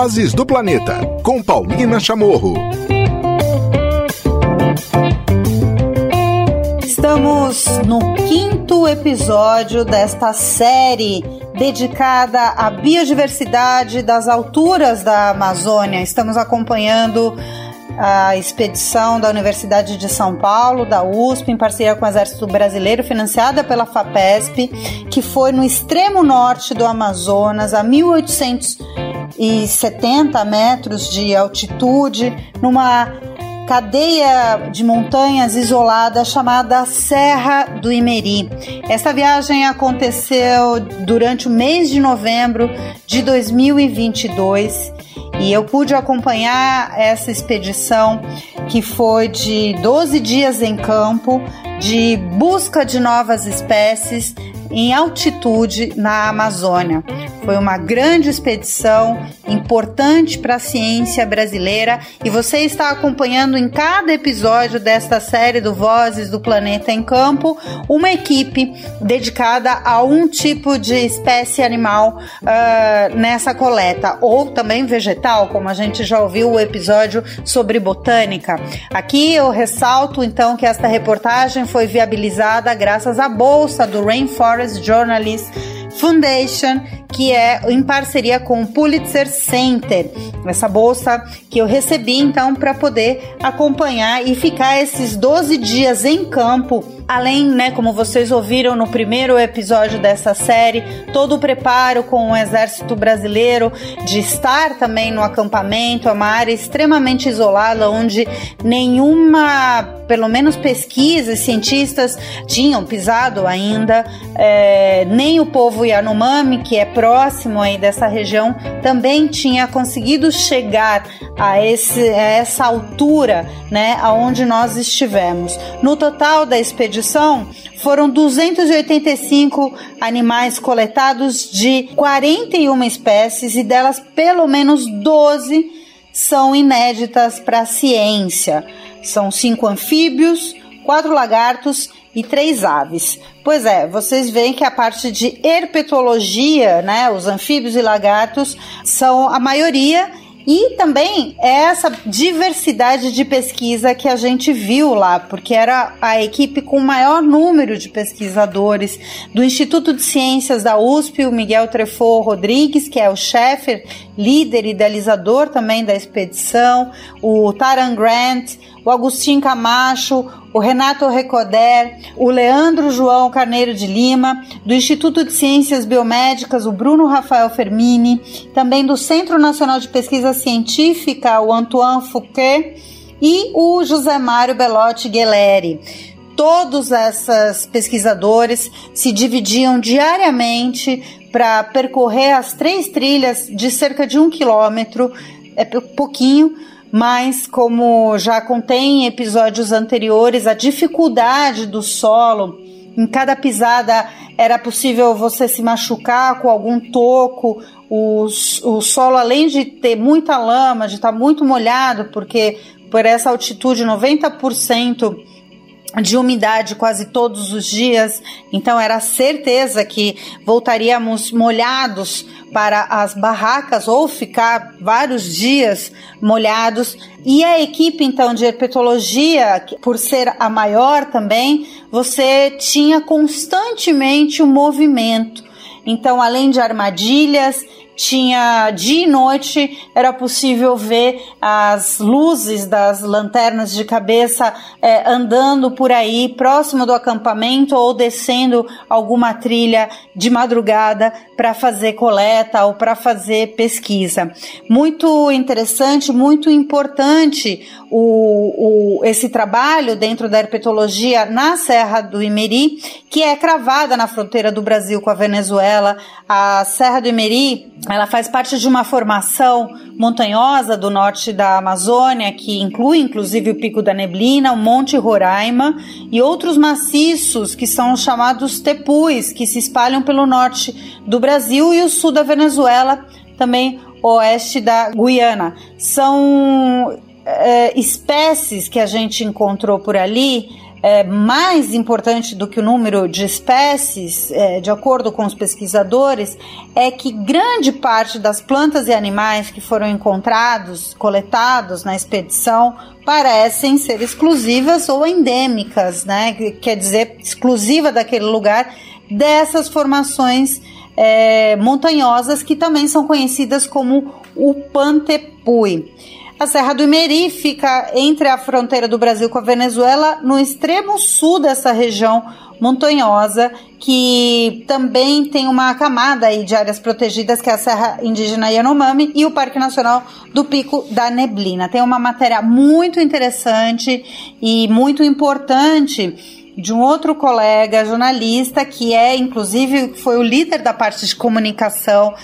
Vozes do Planeta, com Paulina Chamorro. Estamos no quinto episódio desta série dedicada à biodiversidade das alturas da Amazônia. Estamos acompanhando a expedição da Universidade de São Paulo, da USP, em parceria com o Exército Brasileiro, financiada pela FAPESP, que foi no extremo norte do Amazonas, a 1870 metros de altitude, numa cadeia de montanhas isolada chamada Serra do Imeri. Essa viagem aconteceu durante o mês de novembro de 2022 e eu pude acompanhar essa expedição que foi de 12 dias em campo, de busca de novas espécies em altitude na Amazônia. Foi uma grande expedição, importante para a ciência brasileira, e você está acompanhando em cada episódio desta série do Vozes do Planeta em Campo uma equipe dedicada a um tipo de espécie animal uh, nessa coleta, ou também vegetal, como a gente já ouviu o episódio sobre botânica. Aqui eu ressalto então que esta reportagem foi viabilizada graças à bolsa do Rainforest Journalist Foundation, que é em parceria com o Pulitzer Center. Essa bolsa que eu recebi então para poder acompanhar e ficar esses 12 dias em campo além, né, como vocês ouviram no primeiro episódio dessa série, todo o preparo com o Exército Brasileiro de estar também no acampamento, é uma área extremamente isolada, onde nenhuma, pelo menos pesquisas, cientistas tinham pisado ainda, é, nem o povo Yanomami, que é próximo aí dessa região, também tinha conseguido chegar a, esse, a essa altura, né, aonde nós estivemos. No total da expedição expedição foram 285 animais coletados de 41 espécies e delas pelo menos 12 são inéditas para a ciência. São cinco anfíbios, quatro lagartos e três aves. Pois é, vocês veem que a parte de herpetologia, né, os anfíbios e lagartos são a maioria e também essa diversidade de pesquisa que a gente viu lá, porque era a equipe com o maior número de pesquisadores do Instituto de Ciências da USP, o Miguel Trefort Rodrigues, que é o chefe, líder idealizador também da expedição, o Taran Grant, o Agostinho Camacho, o Renato Recoder, o Leandro João Carneiro de Lima, do Instituto de Ciências Biomédicas, o Bruno Rafael Fermini, também do Centro Nacional de Pesquisa Científica, o Antoine Fouquet, e o José Mário Belotti Gueleri. Todos esses pesquisadores se dividiam diariamente para percorrer as três trilhas de cerca de um quilômetro, é pouquinho, mas como já contém episódios anteriores, a dificuldade do solo, em cada pisada era possível você se machucar com algum toco, o, o solo além de ter muita lama, de estar muito molhado, porque por essa altitude 90% de umidade quase todos os dias, então era certeza que voltaríamos molhados para as barracas ou ficar vários dias molhados. E a equipe então de herpetologia, por ser a maior também, você tinha constantemente o um movimento. Então, além de armadilhas, tinha dia e noite era possível ver as luzes das lanternas de cabeça é, andando por aí próximo do acampamento ou descendo alguma trilha de madrugada para fazer coleta ou para fazer pesquisa. Muito interessante, muito importante o, o, esse trabalho dentro da herpetologia na Serra do Imeri, que é cravada na fronteira do Brasil com a Venezuela. A Serra do Imeri ela faz parte de uma formação montanhosa do norte da Amazônia, que inclui inclusive o Pico da Neblina, o Monte Roraima e outros maciços que são chamados tepus, que se espalham pelo norte do Brasil e o sul da Venezuela, também oeste da Guiana. São é, espécies que a gente encontrou por ali é, mais importante do que o número de espécies, é, de acordo com os pesquisadores, é que grande parte das plantas e animais que foram encontrados, coletados na expedição, parecem ser exclusivas ou endêmicas, né? Quer dizer, exclusiva daquele lugar dessas formações é, montanhosas que também são conhecidas como o Pantepui. A Serra do Imeri fica entre a fronteira do Brasil com a Venezuela, no extremo sul dessa região montanhosa, que também tem uma camada aí de áreas protegidas, que é a Serra Indígena Yanomami e o Parque Nacional do Pico da Neblina. Tem uma matéria muito interessante e muito importante de um outro colega jornalista que é, inclusive, foi o líder da parte de comunicação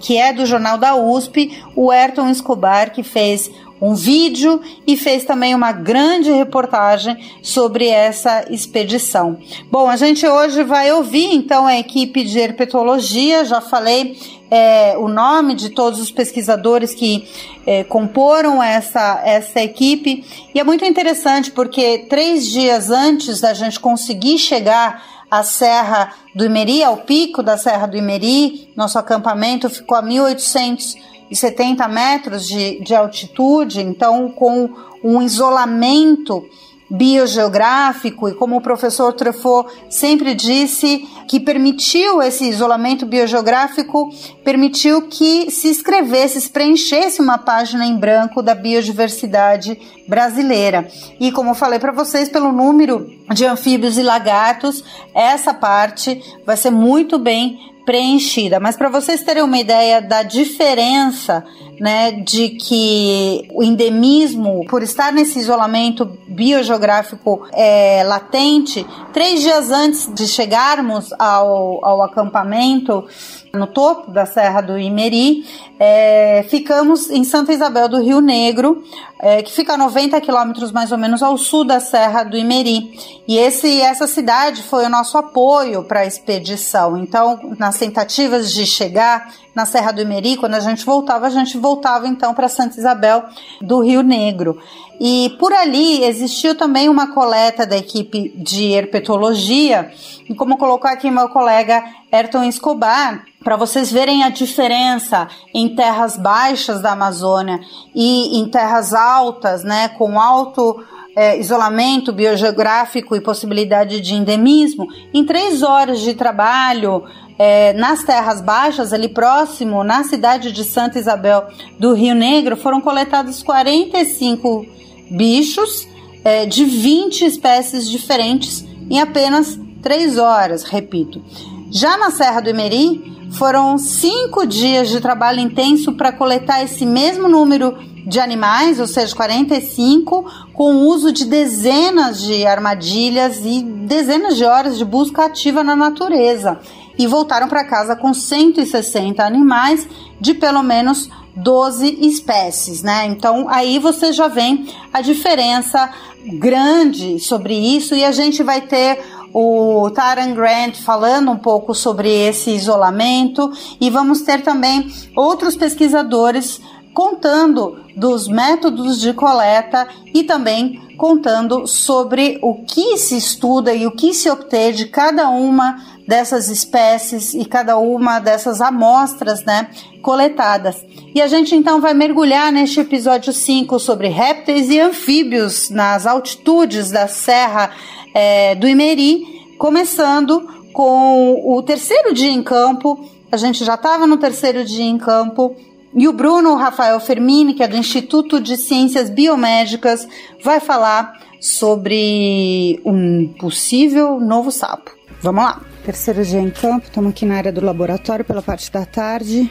que é do jornal da USP, o Ayrton Escobar, que fez um vídeo e fez também uma grande reportagem sobre essa expedição. Bom, a gente hoje vai ouvir então a equipe de herpetologia, já falei é, o nome de todos os pesquisadores que é, comporam essa, essa equipe, e é muito interessante porque três dias antes da gente conseguir chegar à Serra do Imeri, ao pico da Serra do Imeri, nosso acampamento ficou a 1870 metros de, de altitude, então com um isolamento biogeográfico e como o professor Truffaut sempre disse que permitiu esse isolamento biogeográfico permitiu que se escrevesse, se preenchesse uma página em branco da biodiversidade brasileira. E como eu falei para vocês, pelo número de anfíbios e lagartos, essa parte vai ser muito bem preenchida. Mas para vocês terem uma ideia da diferença, né, de que o endemismo, por estar nesse isolamento biogeográfico é, latente, três dias antes de chegarmos ao, ao acampamento no topo da Serra do Imeri, é, ficamos em Santa Isabel do Rio Negro, é, que fica a 90 quilômetros mais ou menos ao sul da Serra do Imeri. E esse, essa cidade foi o nosso apoio para a expedição. Então, nas tentativas de chegar na Serra do Imeri, quando a gente voltava, a gente voltava então para Santa Isabel do Rio Negro. E por ali existiu também uma coleta da equipe de herpetologia, e como colocou aqui meu colega Ayrton Escobar, para vocês verem a diferença em terras baixas da Amazônia e em terras altas, né, com alto é, isolamento biogeográfico e possibilidade de endemismo, em três horas de trabalho é, nas terras baixas, ali próximo, na cidade de Santa Isabel do Rio Negro, foram coletados 45 bichos é, de 20 espécies diferentes em apenas três horas, repito. Já na Serra do Imeri, foram cinco dias de trabalho intenso para coletar esse mesmo número de animais, ou seja, 45, com o uso de dezenas de armadilhas e dezenas de horas de busca ativa na natureza. E voltaram para casa com 160 animais de pelo menos 12 espécies, né? Então aí você já vê a diferença grande sobre isso e a gente vai ter o Taran Grant falando um pouco sobre esse isolamento e vamos ter também outros pesquisadores contando dos métodos de coleta e também contando sobre o que se estuda e o que se obtém de cada uma dessas espécies e cada uma dessas amostras, né, coletadas. E a gente então vai mergulhar neste episódio 5 sobre répteis e anfíbios nas altitudes da Serra é, do Imeri, começando com o terceiro dia em campo. A gente já estava no terceiro dia em campo. E o Bruno Rafael Fermini, que é do Instituto de Ciências Biomédicas, vai falar sobre um possível novo sapo. Vamos lá. Terceiro dia em campo, estamos aqui na área do laboratório pela parte da tarde.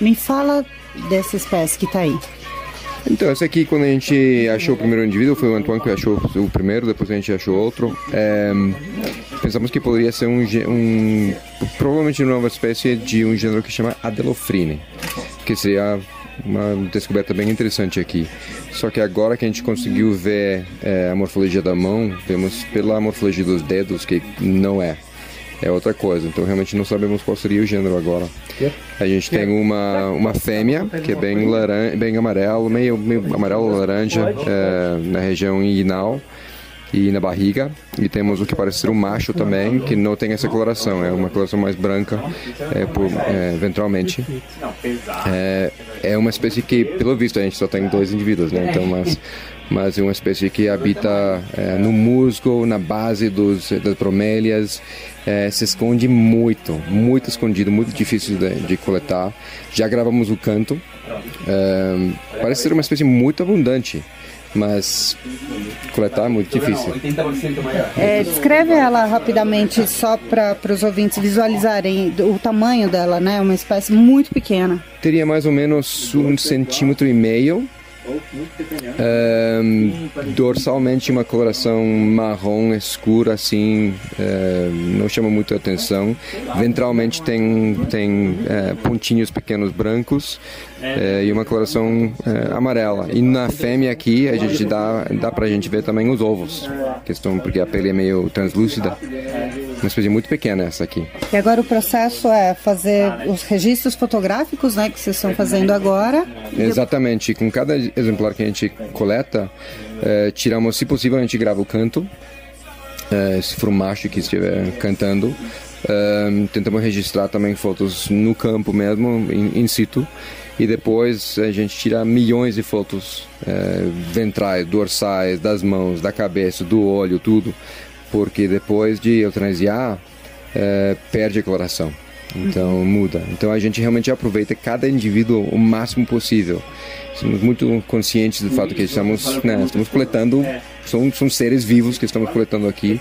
Me fala dessa espécie que está aí. Então, esse aqui, quando a gente achou o primeiro indivíduo, foi o Antoine que achou o primeiro, depois a gente achou outro. É, pensamos que poderia ser um, um, provavelmente uma nova espécie de um gênero que chama Adelophrine, que seria uma descoberta bem interessante aqui. Só que agora que a gente conseguiu ver é, a morfologia da mão, vemos pela morfologia dos dedos que não é é outra coisa. Então realmente não sabemos qual seria o gênero agora. A gente tem uma, uma fêmea que é bem, laranja, bem amarelo, meio, meio amarelo laranja é, na região inguinal. E na barriga. E temos o que parece ser um macho também, que não tem essa coloração, é uma coloração mais branca é, por, é, ventralmente. É, é uma espécie que, pelo visto, a gente só tem dois indivíduos, né? Então, mas mas é uma espécie que habita é, no musgo, na base dos, das bromélias, é, se esconde muito, muito escondido, muito difícil de, de coletar. Já gravamos o canto, é, parece ser uma espécie muito abundante, mas coletar é muito difícil. É, descreve ela rapidamente, só para os ouvintes visualizarem o tamanho dela, né? Uma espécie muito pequena. Teria mais ou menos um centímetro e meio um, dorsalmente uma coloração marrom escura assim não chama muito atenção ventralmente tem tem uh, pontinhos pequenos brancos uh, e uma coloração uh, amarela. E na fêmea aqui a gente dá dá para a gente ver também os ovos. Questão porque a pele é meio translúcida. Uma espécie muito pequena essa aqui. E agora o processo é fazer os registros fotográficos né que vocês estão fazendo agora. Exatamente. Com cada exemplar que a gente coleta, é, tiramos, se possível, a gente grava o canto, é, se for um macho que estiver cantando. Tentamos registrar também fotos no campo mesmo, in, in, situ. E depois a gente tira milhões de fotos é, ventrais, dorsais, das mãos, da cabeça, do olho, tudo. Porque depois de eutanasiar, é, perde a coloração. Então muda. Então a gente realmente aproveita cada indivíduo o máximo possível. Somos muito conscientes do fato que estamos, né, estamos coletando, são, são seres vivos que estamos coletando aqui.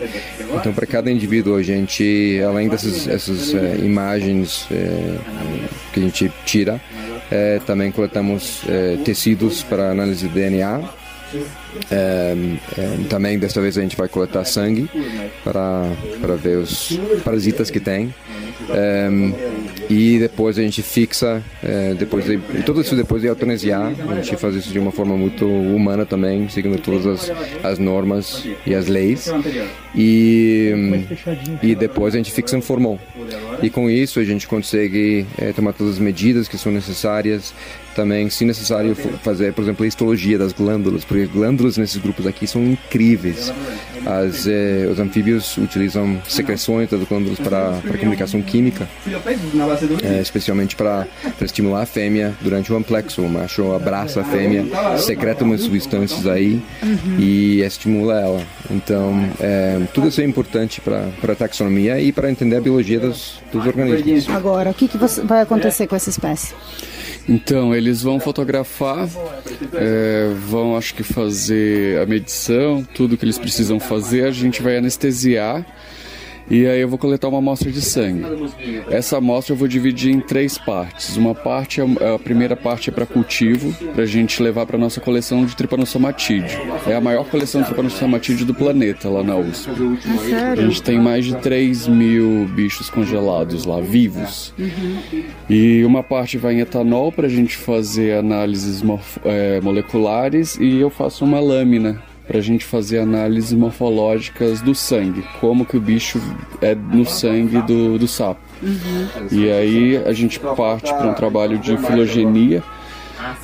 Então, para cada indivíduo, a gente, além dessas essas, é, imagens é, que a gente tira, é, também coletamos tecidos para análise de DNA. também desta vez a gente vai coletar sangue para, para ver os parasitas que tem. Um, e depois a gente fixa, é, depois de, tudo isso depois de eutanasiar, a gente faz isso de uma forma muito humana também, seguindo todas as, as normas e as leis. E, e depois a gente fixa um formol. E com isso a gente consegue é, tomar todas as medidas que são necessárias, também, se necessário, fazer, por exemplo, a histologia das glândulas, porque glândulas nesses grupos aqui são incríveis. As, eh, os anfíbios utilizam secreções das para, para comunicação química, eh, especialmente para, estimular a fêmea durante o amplexo. O macho abraça a fêmea, secreta umas substâncias aí e estimula ela. Então, é, tudo isso é importante para a taxonomia e para entender a biologia dos, dos organismos. Agora, o que, que vai acontecer com essa espécie? Então, eles vão fotografar, é, vão acho que fazer a medição, tudo que eles precisam fazer, a gente vai anestesiar e aí eu vou coletar uma amostra de sangue. Essa amostra eu vou dividir em três partes. Uma parte, a primeira parte é para cultivo, para a gente levar para nossa coleção de trypanosomatídeo. É a maior coleção de trypanosomatídeo do planeta lá na USP. A gente tem mais de 3 mil bichos congelados lá, vivos. E uma parte vai em etanol para a gente fazer análises é, moleculares e eu faço uma lâmina para a gente fazer análises morfológicas do sangue, como que o bicho é no sangue do, do sapo. Uhum. E aí a gente parte para um trabalho de filogenia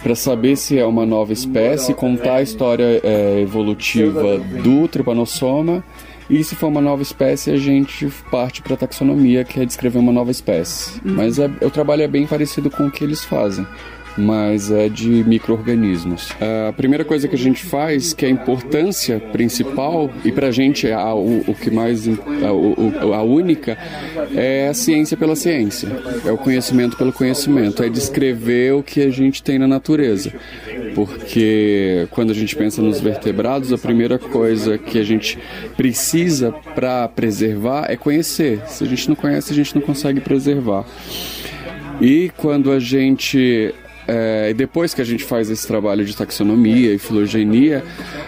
para saber se é uma nova espécie, contar a história é, evolutiva do tripanossoma e se for uma nova espécie, a gente parte para a taxonomia, que é descrever uma nova espécie. Uhum. Mas é, o trabalho é bem parecido com o que eles fazem mas é de micro-organismos. A primeira coisa que a gente faz, que é a importância principal, e para a gente é a, o, o, que mais, a, a única, é a ciência pela ciência, é o conhecimento pelo conhecimento, é descrever o que a gente tem na natureza. Porque quando a gente pensa nos vertebrados, a primeira coisa que a gente precisa para preservar é conhecer. Se a gente não conhece, a gente não consegue preservar. E quando a gente é, depois que a gente faz esse trabalho de taxonomia e filogenia,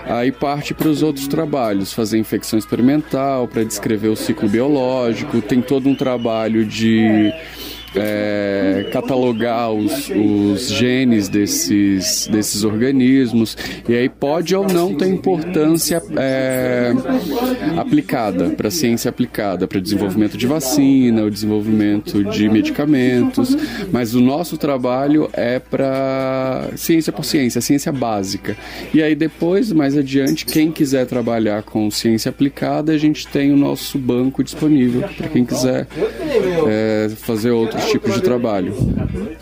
aí parte para os outros trabalhos, fazer infecção experimental, para descrever o ciclo biológico, tem todo um trabalho de é, catalogar os, os genes desses, desses organismos, e aí pode ou não ter importância é, aplicada, para ciência aplicada, para desenvolvimento de vacina, o desenvolvimento de medicamentos, mas o nosso trabalho é para ciência por ciência, ciência básica. E aí depois, mais adiante, quem quiser trabalhar com ciência aplicada, a gente tem o nosso banco disponível para quem quiser é, fazer outros tipos de trabalho.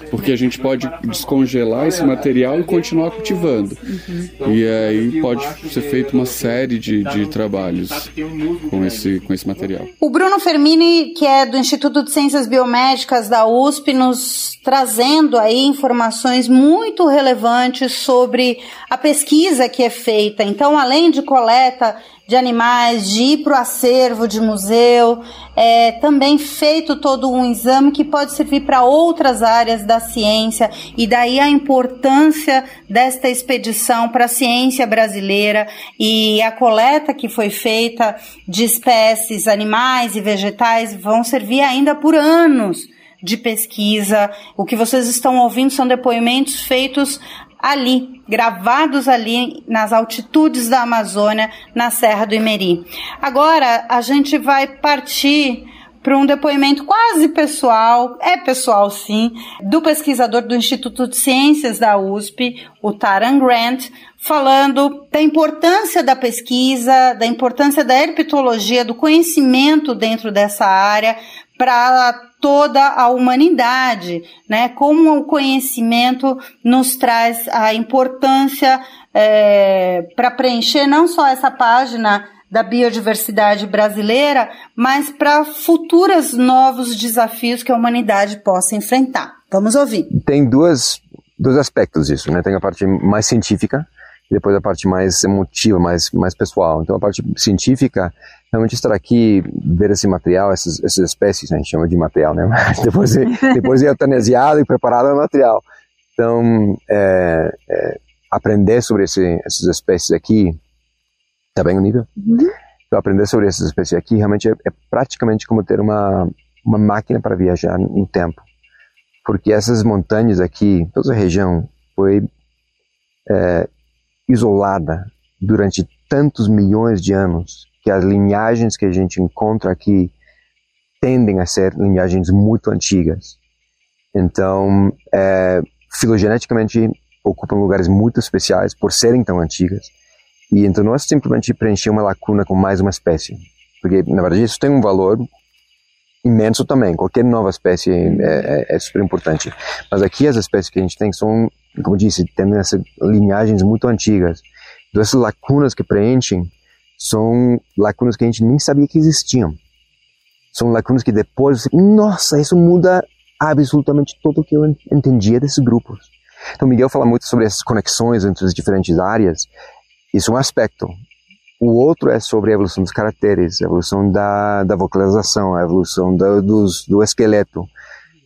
Porque a gente pode descongelar esse material e continuar cultivando. Uhum. E aí pode ser feito uma série de, de trabalhos com esse, com esse material. O Bruno Fermini, que é do Instituto de Ciências Biomédicas da USP, nos trazendo aí informações muito relevantes sobre a pesquisa que é feita. Então, além de coleta de animais, de ir para o acervo de museu, é também feito todo um exame que pode servir para outras áreas da ciência e daí a importância desta expedição para a ciência brasileira e a coleta que foi feita de espécies animais e vegetais vão servir ainda por anos de pesquisa. O que vocês estão ouvindo são depoimentos feitos ali, gravados ali nas altitudes da Amazônia, na Serra do Imeri. Agora a gente vai partir para um depoimento quase pessoal, é pessoal sim, do pesquisador do Instituto de Ciências da USP, o Taran Grant, falando da importância da pesquisa, da importância da herpetologia, do conhecimento dentro dessa área para toda a humanidade, né? Como o conhecimento nos traz a importância é, para preencher não só essa página da biodiversidade brasileira, mas para futuros novos desafios que a humanidade possa enfrentar. Vamos ouvir. Tem duas, dois aspectos disso, né? Tem a parte mais científica e depois a parte mais emotiva, mais, mais pessoal. Então a parte científica realmente estar aqui, ver esse material, essas, essas espécies, né, a gente chama de material, né? depois, de, depois de eutanasiado e preparado é material. Então, é, é, aprender sobre esse, essas espécies aqui, tá bem o nível? Uhum. Então, aprender sobre essas espécies aqui realmente é, é, praticamente como ter uma, uma máquina para viajar no tempo. Porque essas montanhas aqui, toda a região foi é, isolada durante tantos milhões de anos que as linhagens que a gente encontra aqui tendem a ser linhagens muito antigas. Então, é, filogeneticamente ocupam lugares muito especiais por serem tão antigas. E então não é simplesmente preencher uma lacuna com mais uma espécie, porque na verdade isso tem um valor imenso também. Qualquer nova espécie é, é, é super importante. Mas aqui as espécies que a gente tem são, como disse, tendem a ser linhagens muito antigas. Então essas lacunas que preenchem são lacunas que a gente nem sabia que existiam. São lacunas que depois, nossa, isso muda absolutamente tudo o que eu entendia desses grupos. Então, Miguel fala muito sobre essas conexões entre as diferentes áreas. Isso é um aspecto. O outro é sobre a evolução dos caracteres, a evolução da, da vocalização, a evolução dos, do esqueleto,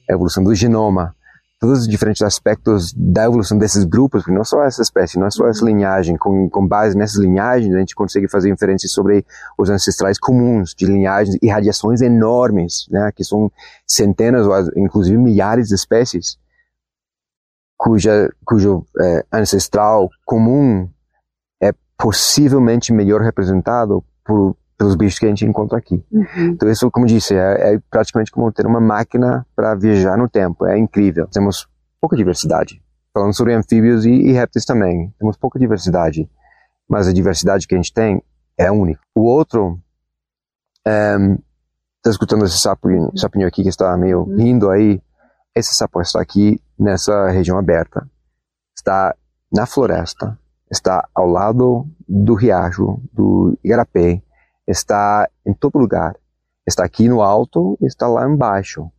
a evolução do genoma todos os diferentes aspectos da evolução desses grupos, não só essa espécie, não é só essa uhum. linhagem, com, com base nessas linhagens a gente consegue fazer inferências sobre os ancestrais comuns de linhagens e radiações enormes, né, que são centenas ou inclusive milhares de espécies cuja, cujo é, ancestral comum possivelmente melhor representado por pelos bichos que a gente encontra aqui. Uhum. Então isso, como disse, é, é, praticamente como ter uma máquina para viajar no tempo. É incrível. Temos pouca diversidade. Falando sobre anfíbios e, e répteis também, temos pouca diversidade. Mas a diversidade que a gente tem é única. O outro, está escutando esse sapo, sapinho aqui que está meio uhum. rindo aí. Esse sapo está aqui nessa região aberta. Está na floresta. Está ao lado do riacho, do Igarapé está em todo lugar. Está aqui no alto, está lá embaixo.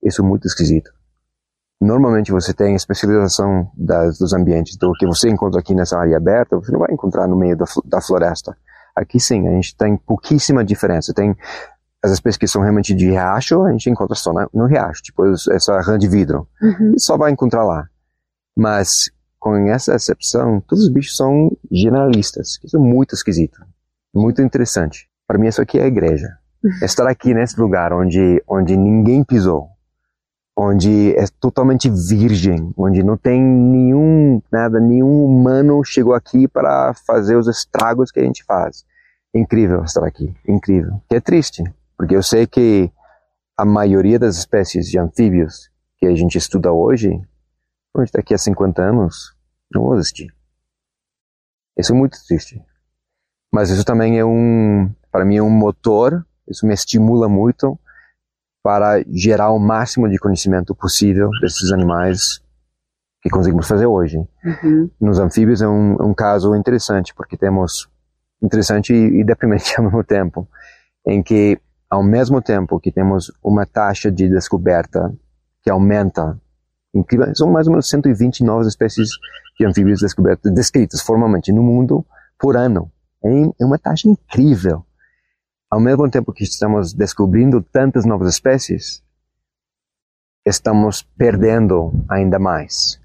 Isso é muito esquisito. Normalmente você tem especialização das, dos ambientes, do que você encontra aqui nessa área aberta, você não vai encontrar no meio da, da floresta. Aqui sim, a gente tem pouquíssima diferença. Tem as espécies que são realmente de riacho, a gente encontra só no riacho, tipo essa rã de vidro. Uhum. Só vai encontrar lá. Mas com essa exceção, todos os bichos são generalistas. Isso é muito esquisito, muito interessante. Para mim, isso aqui é a igreja. É estar aqui nesse lugar onde, onde ninguém pisou. onde é totalmente virgem, onde não tem nenhum nada, nenhum humano chegou aqui para fazer os estragos que a gente faz. Incrível estar aqui, incrível. Que é triste, porque eu sei que a maioria das espécies de anfíbios que a gente estuda hoje, onde daqui a 50 anos, não existir. Isso é muito triste. Mas isso também é um, para mim é um motor, isso me estimula muito para gerar o máximo de conhecimento possível desses animais que conseguimos fazer hoje. Uhum. Nos anfíbios é um, um, caso interessante, porque temos interessante e, e deprimente ao mesmo tempo, em que ao mesmo tempo que temos uma taxa de descoberta que aumenta, são mais ou menos 120 novas espécies de anfíbios descobertas, descritas formalmente no mundo por ano. É uma taxa incrível ao mesmo tempo que estamos descobrindo tantas novas espécies, estamos perdendo ainda mais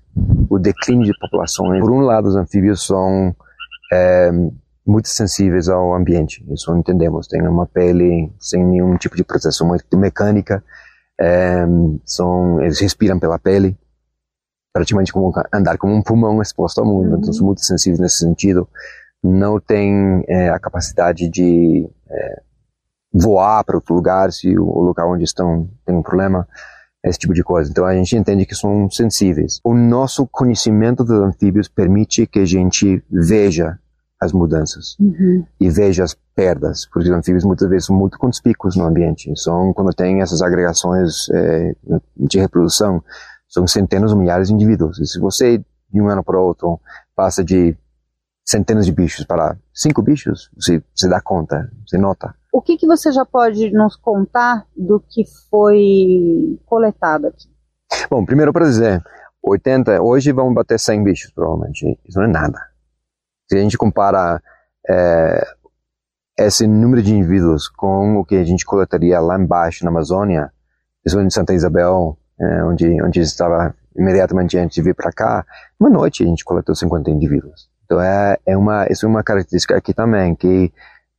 o declínio de populações. Por um lado, os anfíbios são é, muito sensíveis ao ambiente, isso entendemos. Tem uma pele sem nenhum tipo de proteção mecânica, é, são, eles respiram pela pele, praticamente como andar como um pulmão exposto ao mundo, uhum. então são muito sensíveis nesse sentido. Não tem é, a capacidade de é, voar para outro lugar se o, local onde estão tem um problema, esse tipo de coisa. Então a gente entende que são sensíveis. O nosso conhecimento dos anfíbios permite que a gente veja as mudanças uhum. e veja as perdas, porque os anfíbios muitas vezes são muito conspícuos no ambiente. São quando tem essas agregações é, de reprodução, são centenas ou milhares de indivíduos. E se você de um ano para outro passa de centenas de bichos para cinco bichos, você, você dá conta, você nota. O que, que você já pode nos contar do que foi coletado aqui? Bom, primeiro para dizer, 80, hoje vamos bater 100 bichos, provavelmente. Isso não é nada. Se a gente compara é, esse número de indivíduos com o que a gente coletaria lá embaixo na Amazônia, isso em Santa Isabel, é, onde, onde estava imediatamente antes de vir para cá, uma noite a gente coletou 50 indivíduos. Então é, é uma, isso é uma característica aqui também, que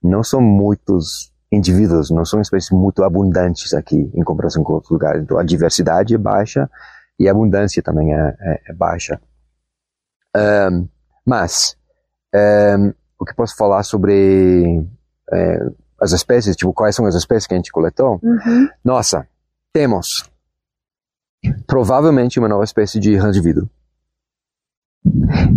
não são muitos indivíduos, não são espécies muito abundantes aqui em comparação com outros lugares. Então a diversidade é baixa e a abundância também é, é, é baixa. Um, mas um, o que posso falar sobre é, as espécies, tipo quais são as espécies que a gente coletou? Uhum. Nossa, temos provavelmente uma nova espécie de vidro.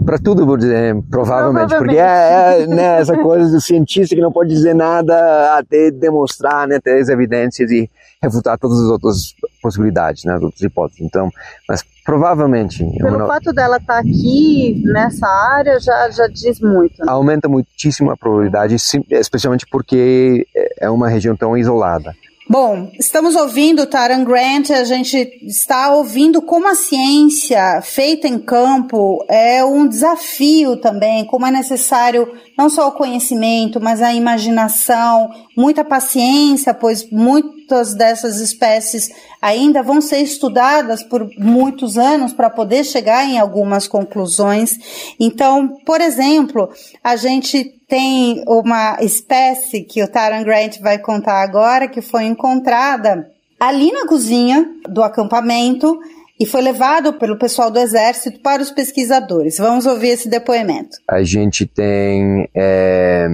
Para tudo, vou dizer, provavelmente, provavelmente. porque é, é né, essa coisa do cientista que não pode dizer nada até demonstrar, né, ter as evidências e refutar todas as outras possibilidades, né, as outras hipóteses. Então, mas provavelmente. Pelo não... fato dela estar tá aqui nessa área já, já diz muito. Né? Aumenta muitíssimo a probabilidade, especialmente porque é uma região tão isolada. Bom, estamos ouvindo Taran Grant, a gente está ouvindo como a ciência feita em campo é um desafio também, como é necessário não só o conhecimento, mas a imaginação, muita paciência, pois muitas dessas espécies ainda vão ser estudadas por muitos anos para poder chegar em algumas conclusões. Então, por exemplo, a gente tem uma espécie que o Taran Grant vai contar agora, que foi encontrada ali na cozinha do acampamento e foi levado pelo pessoal do Exército para os pesquisadores. Vamos ouvir esse depoimento. A gente tem é,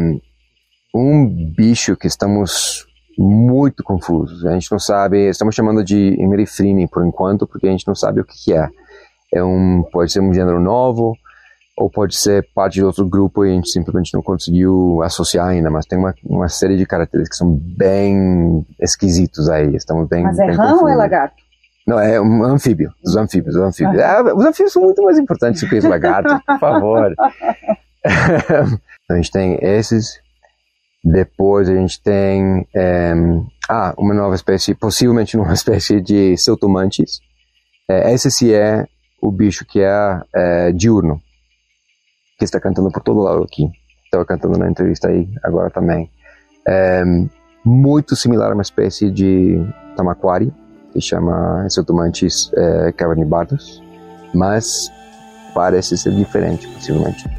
um bicho que estamos muito confusos. A gente não sabe, estamos chamando de emerifrine por enquanto, porque a gente não sabe o que é. É um, pode ser um gênero novo, ou pode ser parte de outro grupo e a gente simplesmente não conseguiu associar ainda, mas tem uma, uma série de características que são bem esquisitos aí, estamos bem Mas é bem rã ou é lagarto? Não, é um anfíbio, os anfíbios, os anfíbios. Ah. os anfíbios são muito mais importantes do que os lagartos, por favor. a gente tem esses, depois a gente tem é, ah, uma nova espécie, possivelmente uma espécie de celtomantes. É, esse sim é o bicho que é, é diurno que está cantando por todo lado aqui. Estava cantando na entrevista aí agora também. É muito similar a uma espécie de tamaquari, que chama Exotomantis é, cavernibatus, mas parece ser diferente, possivelmente.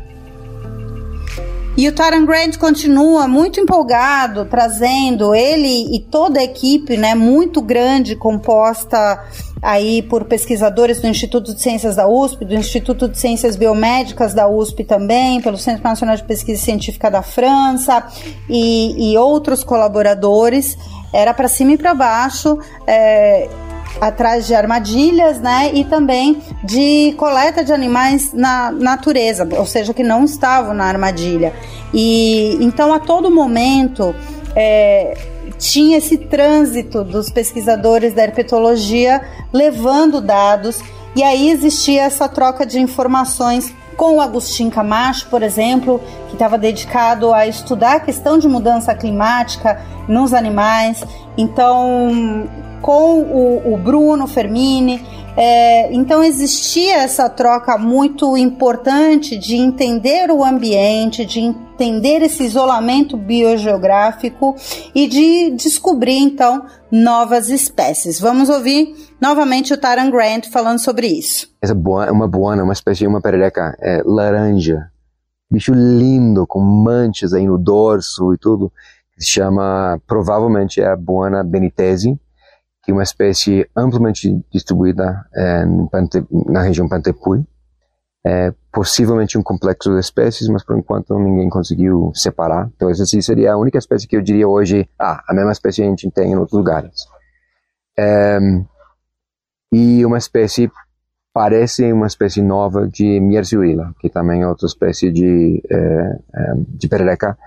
E o Taran Grant continua muito empolgado, trazendo ele e toda a equipe, né, muito grande, composta aí por pesquisadores do Instituto de Ciências da USP, do Instituto de Ciências Biomédicas da USP também, pelo Centro Nacional de Pesquisa Científica da França e, e outros colaboradores. Era para cima e para baixo. É, atrás de armadilhas, né, e também de coleta de animais na natureza, ou seja, que não estavam na armadilha. E então a todo momento é, tinha esse trânsito dos pesquisadores da herpetologia levando dados, e aí existia essa troca de informações com o Agostinho Camacho, por exemplo, que estava dedicado a estudar a questão de mudança climática nos animais. Então, com o, o Bruno Fermini. É, então existia essa troca muito importante de entender o ambiente, de entender esse isolamento biogeográfico e de descobrir então novas espécies. Vamos ouvir novamente o Taran Grant falando sobre isso. Essa boa, uma boana, uma espécie de uma perereca é, laranja, bicho lindo com manchas aí no dorso e tudo, se chama provavelmente é a boana benitesi uma espécie amplamente distribuída é, Pante, na região Pantepui. É possivelmente um complexo de espécies, mas por enquanto ninguém conseguiu separar. Então essa seria a única espécie que eu diria hoje, ah, a mesma espécie a gente tem em outros lugares. É, e uma espécie parece uma espécie nova de Mierciurila, que também é outra espécie de, é, é, de perereca.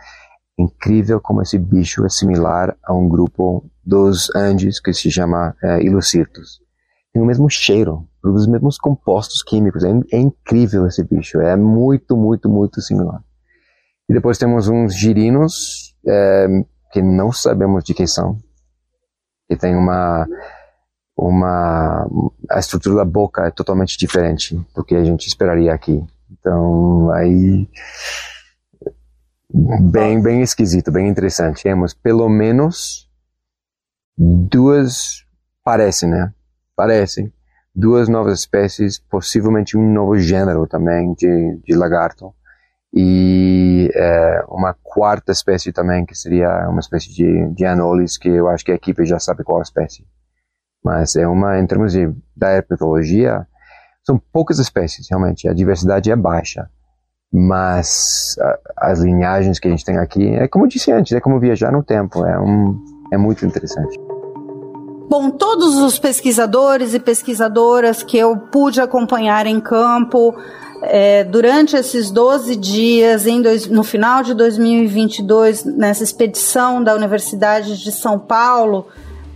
Incrível como esse bicho é similar a um grupo dos Andes, que se chama é. Tem o mesmo cheiro, os mesmos compostos químicos. É, é, incrível esse bicho. É muito, muito, muito similar. E depois temos uns girinos é, que não sabemos de quem são. Que tem uma uma a estrutura da boca é totalmente diferente do que a gente esperaria aqui. Então aí bem bem esquisito, bem interessante. Temos pelo menos duas, parecem, né? Parecem. Duas novas espécies, possivelmente um novo gênero também de, de lagarto. E é, uma quarta espécie também, que seria uma espécie de, de anolis, que eu acho que a equipe já sabe qual espécie. Mas é uma, em termos de, da herpetologia, são poucas espécies, realmente. A diversidade é baixa. Mas a, as linhagens que a gente tem aqui, é como eu disse antes, é como viajar no tempo. É um, é muito interessante. Bom, todos os pesquisadores e pesquisadoras que eu pude acompanhar em campo é, durante esses 12 dias, dois, no final de 2022, nessa expedição da Universidade de São Paulo,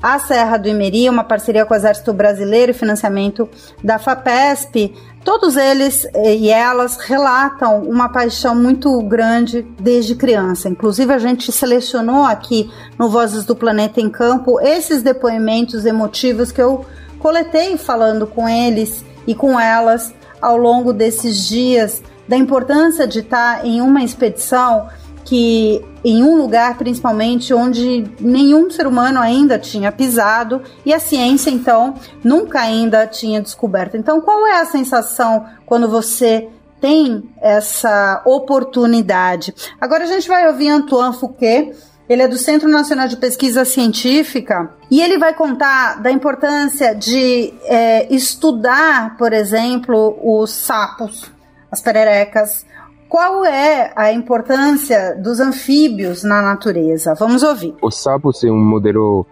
a Serra do Imeri, uma parceria com o Exército Brasileiro e financiamento da FAPESP, todos eles eh, e elas relatam uma paixão muito grande desde criança. Inclusive, a gente selecionou aqui no Vozes do Planeta em Campo esses depoimentos emotivos que eu coletei falando com eles e com elas ao longo desses dias da importância de estar em uma expedição que em um lugar principalmente onde nenhum ser humano ainda tinha pisado e a ciência então nunca ainda tinha descoberto. Então, qual é a sensação quando você tem essa oportunidade? Agora a gente vai ouvir Antoine Fouquet. Ele é do Centro Nacional de Pesquisa Científica e ele vai contar da importância de é, estudar, por exemplo, os sapos, as pererecas, qual é a importância dos anfíbios na natureza? Vamos ouvir. Os sapos é um modelo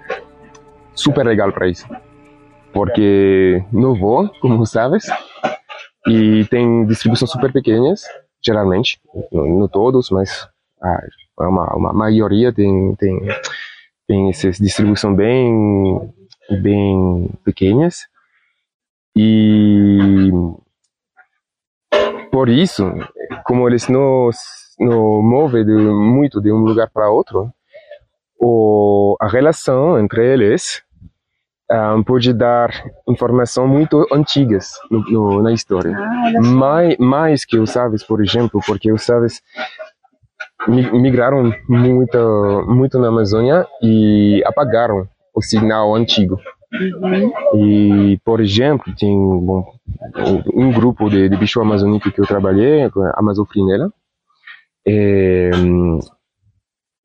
super legal para isso, porque não voam, como sabes, e tem distribuição super pequenas, geralmente, não, todos, mas uma, uma maioria tem, tem, tem essas distribuição bem, bem pequenas. E por isso, como eles não, não movem de, muito de um lugar para outro, o, a relação entre eles um, pode dar informação muito antigas no, no, na história. Ah, mais, mais que os aves, por exemplo, porque os aves migraram muito, muito na Amazônia e apagaram o sinal antigo. Uhum. E, por exemplo, tem bom, um grupo de, de bicho amazônico que eu trabalhei, a Amazofrinella, é,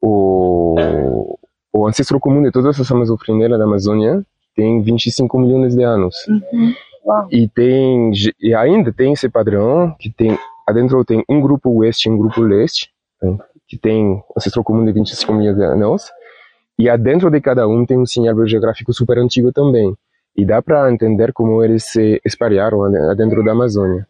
o, o ancestro comum de todas as amazofreneiras da Amazônia tem 25 milhões de anos. Uhum. E tem e ainda tem esse padrão que tem adentro tem um grupo oeste e um grupo leste, né, que tem ancestro comum de 25 milhões de anos. E adentro de cada um tem um sinal geográfico super antigo também. E dá para entender como eles se espalharam dentro da Amazônia.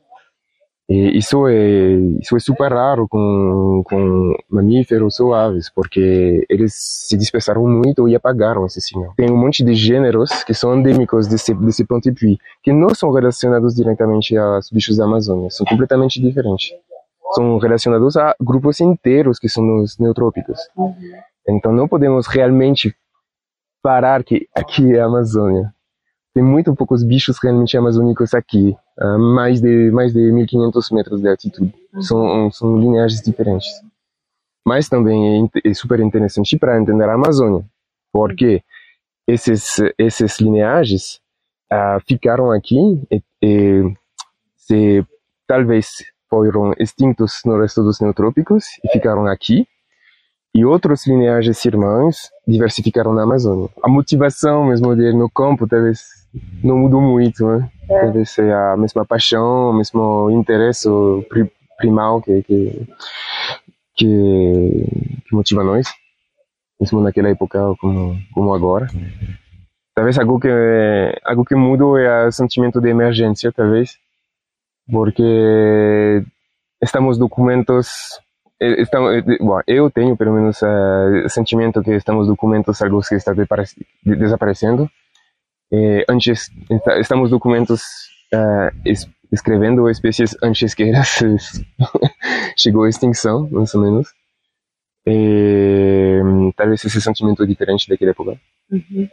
E isso é isso é super raro com com mamíferos ou aves, porque eles se dispersaram muito e apagaram esse sinal. Tem um monte de gêneros que são endêmicos desse desse pontipuí, que não são relacionados diretamente aos bichos da Amazônia, são completamente diferentes. São relacionados a grupos inteiros que são os neotrópicos. Então não podemos realmente parar que aqui é a Amazônia tem muito poucos bichos realmente amazônicos aqui, a mais de mais de 1500 metros de altitude. São são linhagens diferentes. Mas também é, é super interessante para entender a Amazônia, porque esses esses linhagens uh, ficaram aqui e, e se talvez foram extintos no resto dos neotrópicos e ficaram aqui e outros linhagens irmãs diversificaram na Amazônia. A motivação mesmo de ir no campo talvez não mudou muito, né? É. Deve ser a mesma paixão, o mesmo interesse primal que, que, que, que motiva nós, mesmo naquela época como, como agora. Talvez algo que, algo que mudou é o sentimento de emergência, talvez, porque estamos documentos estamos, bom, eu tenho pelo menos o sentimento que estamos documentos algo que está desaparecendo eh, antes estamos documentos uh, es, escrevendo espécies antes que elas chegou à extinção, mais ou menos. E, talvez esse sentimento é diferente daquela época. Uhum.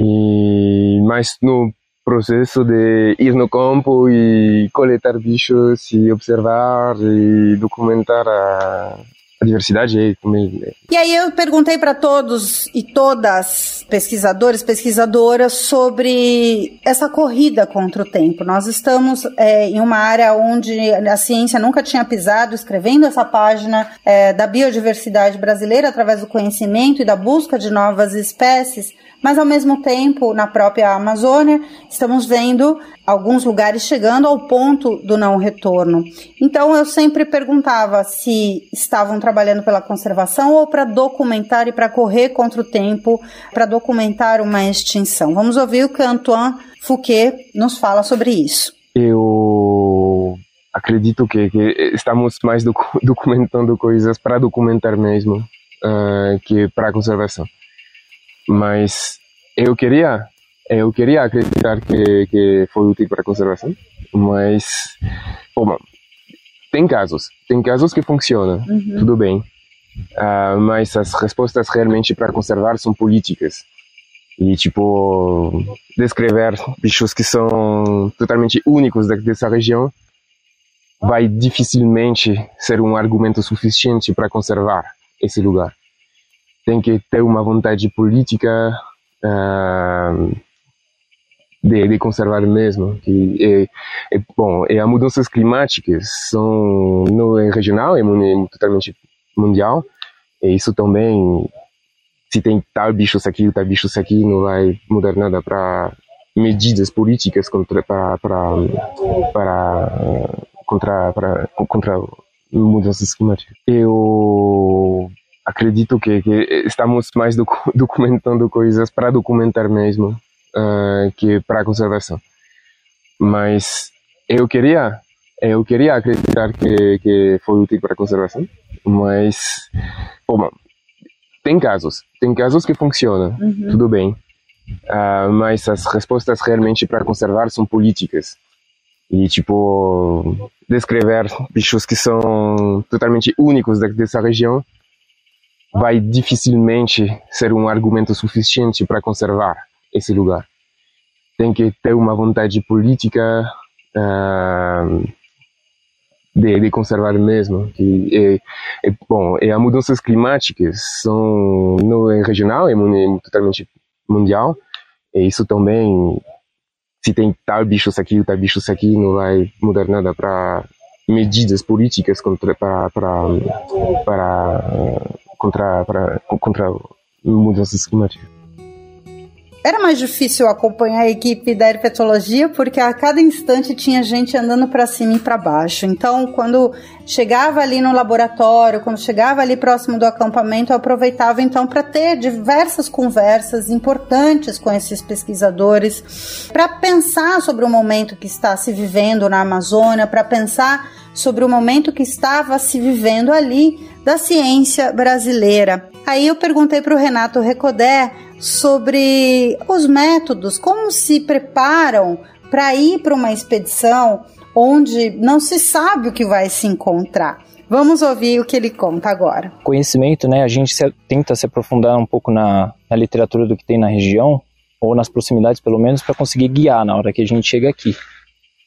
E, mas no processo de ir no campo e coletar bichos e observar e documentar a, a diversidade aí também. Né? E aí eu perguntei para todos e todas, pesquisadores, pesquisadoras, sobre essa corrida contra o tempo. Nós estamos é, em uma área onde a ciência nunca tinha pisado, escrevendo essa página é, da biodiversidade brasileira através do conhecimento e da busca de novas espécies mas ao mesmo tempo, na própria Amazônia, estamos vendo alguns lugares chegando ao ponto do não retorno. Então eu sempre perguntava se estavam trabalhando pela conservação ou para documentar e para correr contra o tempo, para documentar uma extinção. Vamos ouvir o que Antoine Fouquet nos fala sobre isso. Eu acredito que, que estamos mais docu documentando coisas para documentar mesmo uh, que para conservação mas eu queria eu queria acreditar que, que foi útil para a conservação, mas bom, tem casos, tem casos que funcionam, uhum. tudo bem, uh, mas as respostas realmente para conservar são políticas. E tipo descrever bichos que são totalmente únicos dessa região vai dificilmente ser um argumento suficiente para conservar esse lugar tem que ter uma vontade política uh, de, de, conservar mesmo. Que é, é, bom, e as mudanças climáticas são não é regional, é, é totalmente mundial. E isso também, se tem tal bichos aqui, tal bichos aqui, não vai mudar nada para medidas políticas contra para para contra para contra mudanças climáticas. Eu acredito que, que estamos mais docu documentando coisas para documentar mesmo uh, que para conservação. Mas eu queria eu queria acreditar que, que foi útil para conservação, mas bom, tem casos, tem casos que funcionam, uhum. tudo bem, uh, mas as respostas realmente para conservar são políticas e tipo descrever bichos que são totalmente únicos dessa região vai dificilmente ser um argumento suficiente para conservar esse lugar. Tem que ter uma vontade política uh, de, de, conservar mesmo. Que é, é, bom, e as mudanças climáticas são não é regional, é, é totalmente mundial. E isso também, se tem tal bichos aqui, tal bichos aqui, não vai mudar nada para medidas políticas contra para, para contra para contra mudanças climáticas. Era mais difícil acompanhar a equipe da herpetologia porque a cada instante tinha gente andando para cima e para baixo. Então, quando chegava ali no laboratório, quando chegava ali próximo do acampamento, eu aproveitava então para ter diversas conversas importantes com esses pesquisadores, para pensar sobre o momento que está se vivendo na Amazônia, para pensar sobre o momento que estava se vivendo ali da ciência brasileira. Aí eu perguntei para o Renato Recodé sobre os métodos, como se preparam para ir para uma expedição onde não se sabe o que vai se encontrar. Vamos ouvir o que ele conta agora. Conhecimento, né? A gente se, tenta se aprofundar um pouco na, na literatura do que tem na região, ou nas proximidades pelo menos, para conseguir guiar na hora que a gente chega aqui.